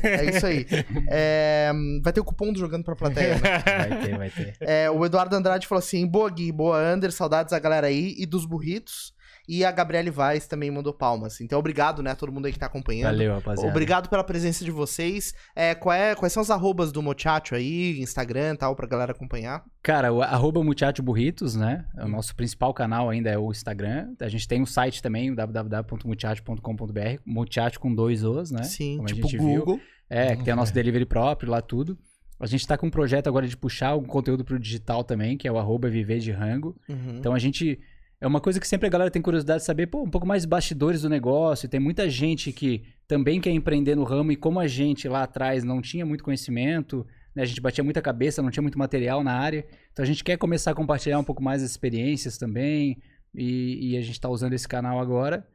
É isso aí. É, vai ter o cupom do Jogando pra Plateia. né? Vai ter, vai ter. É, o Eduardo Andrade falou assim: boa Gui, boa Under, saudades da galera aí e dos burritos. E a Gabriele Vaz também mandou palmas. Então, obrigado, né, a todo mundo aí que tá acompanhando. Valeu, rapaziada. Obrigado pela presença de vocês. É, qual é- quais são os arrobas do Mochacho aí, Instagram e tal, pra galera acompanhar? Cara, o arroba Muchacho Burritos, né? O nosso principal canal ainda é o Instagram. A gente tem um site também, o www.muchacho.com.br, Muchacho com dois Os, né? Sim, Como tipo gente viu. Google. É, que tem o nosso delivery próprio lá tudo. A gente tá com um projeto agora de puxar algum conteúdo pro digital também, que é o arroba Viver de Rango. Uhum. Então a gente. É uma coisa que sempre a galera tem curiosidade de saber, pô, um pouco mais bastidores do negócio. Tem muita gente que também quer empreender no ramo e como a gente lá atrás não tinha muito conhecimento, né, a gente batia muita cabeça, não tinha muito material na área. Então a gente quer começar a compartilhar um pouco mais as experiências também. E, e a gente tá usando esse canal agora.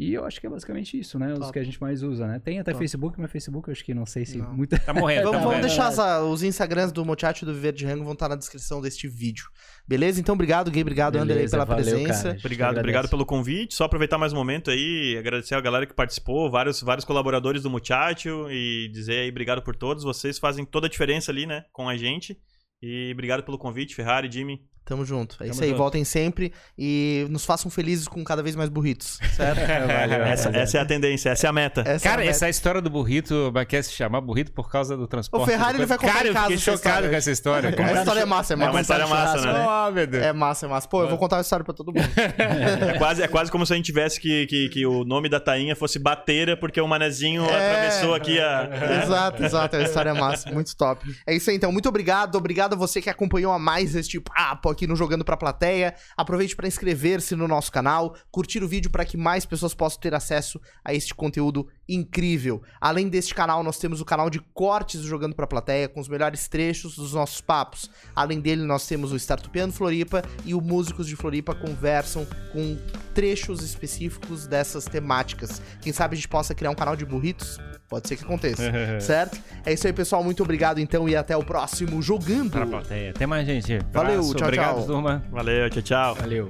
E eu acho que é basicamente isso, né? Os Top. que a gente mais usa, né? Tem até Top. Facebook, mas Facebook eu acho que não sei se Não. muita. Tá morrendo. Vamos, tá vamos deixar as- os Instagrams do Mochacho e do Viver de Rango vão estar na descrição deste vídeo. Beleza? Então, obrigado, Gui. Obrigado, Beleza, pela valeu, presença. cara. Obrigado, obrigado pelo convite. Só aproveitar mais um momento aí, agradecer a galera que participou, vários, vários colaboradores do Muchacho e dizer aí obrigado por todos. Vocês fazem toda a diferença ali, né, com a gente. E obrigado pelo convite, Ferrari, Jimmy. Tamo junto. É Tamo isso aí. junto. Voltem sempre e nos façam felizes com cada vez mais burritos. Certo? Valeu, Essa, rapaziada. essa é a tendência, essa é a meta. Essa Cara, é a essa história do burrito, mas quer se chamar burrito por causa do transporte. O Ferrari, ele vai contar Cara, em eu casa fiquei essa chocado história. com essa história. A cara. história é massa, é É uma massa. história massa, né? Oh, meu Deus. É massa, é massa. Pô, eu vou contar uma história pra todo mundo. É quase, é quase como se a gente tivesse que, que, que o nome da tainha fosse Bateira, porque o manezinho É. atravessou aqui a. exato, exato. A história é massa. Muito top. É isso aí, então. Muito obrigado. Obrigado a você que acompanhou a mais este papo aqui no Jogando Pra Plateia. Aproveite para inscrever-se no nosso canal, curtir o vídeo para que mais pessoas possam ter acesso a este conteúdo incrível. Além deste canal, nós temos o canal de cortes do Jogando Pra Plateia, com os melhores trechos dos nossos papos. Além dele, nós temos o Startupiano Floripa e o Músicos de Floripa conversam com trechos específicos dessas temáticas. Quem sabe a gente possa criar um canal de burritos? Pode ser que aconteça, certo? É isso aí, pessoal. Muito obrigado, então, e até o próximo Jogando. Plateia. Até mais, gente. Valeu, Abraço, tchau, Obrigado, tchau. turma. Valeu, tchau, tchau. Valeu.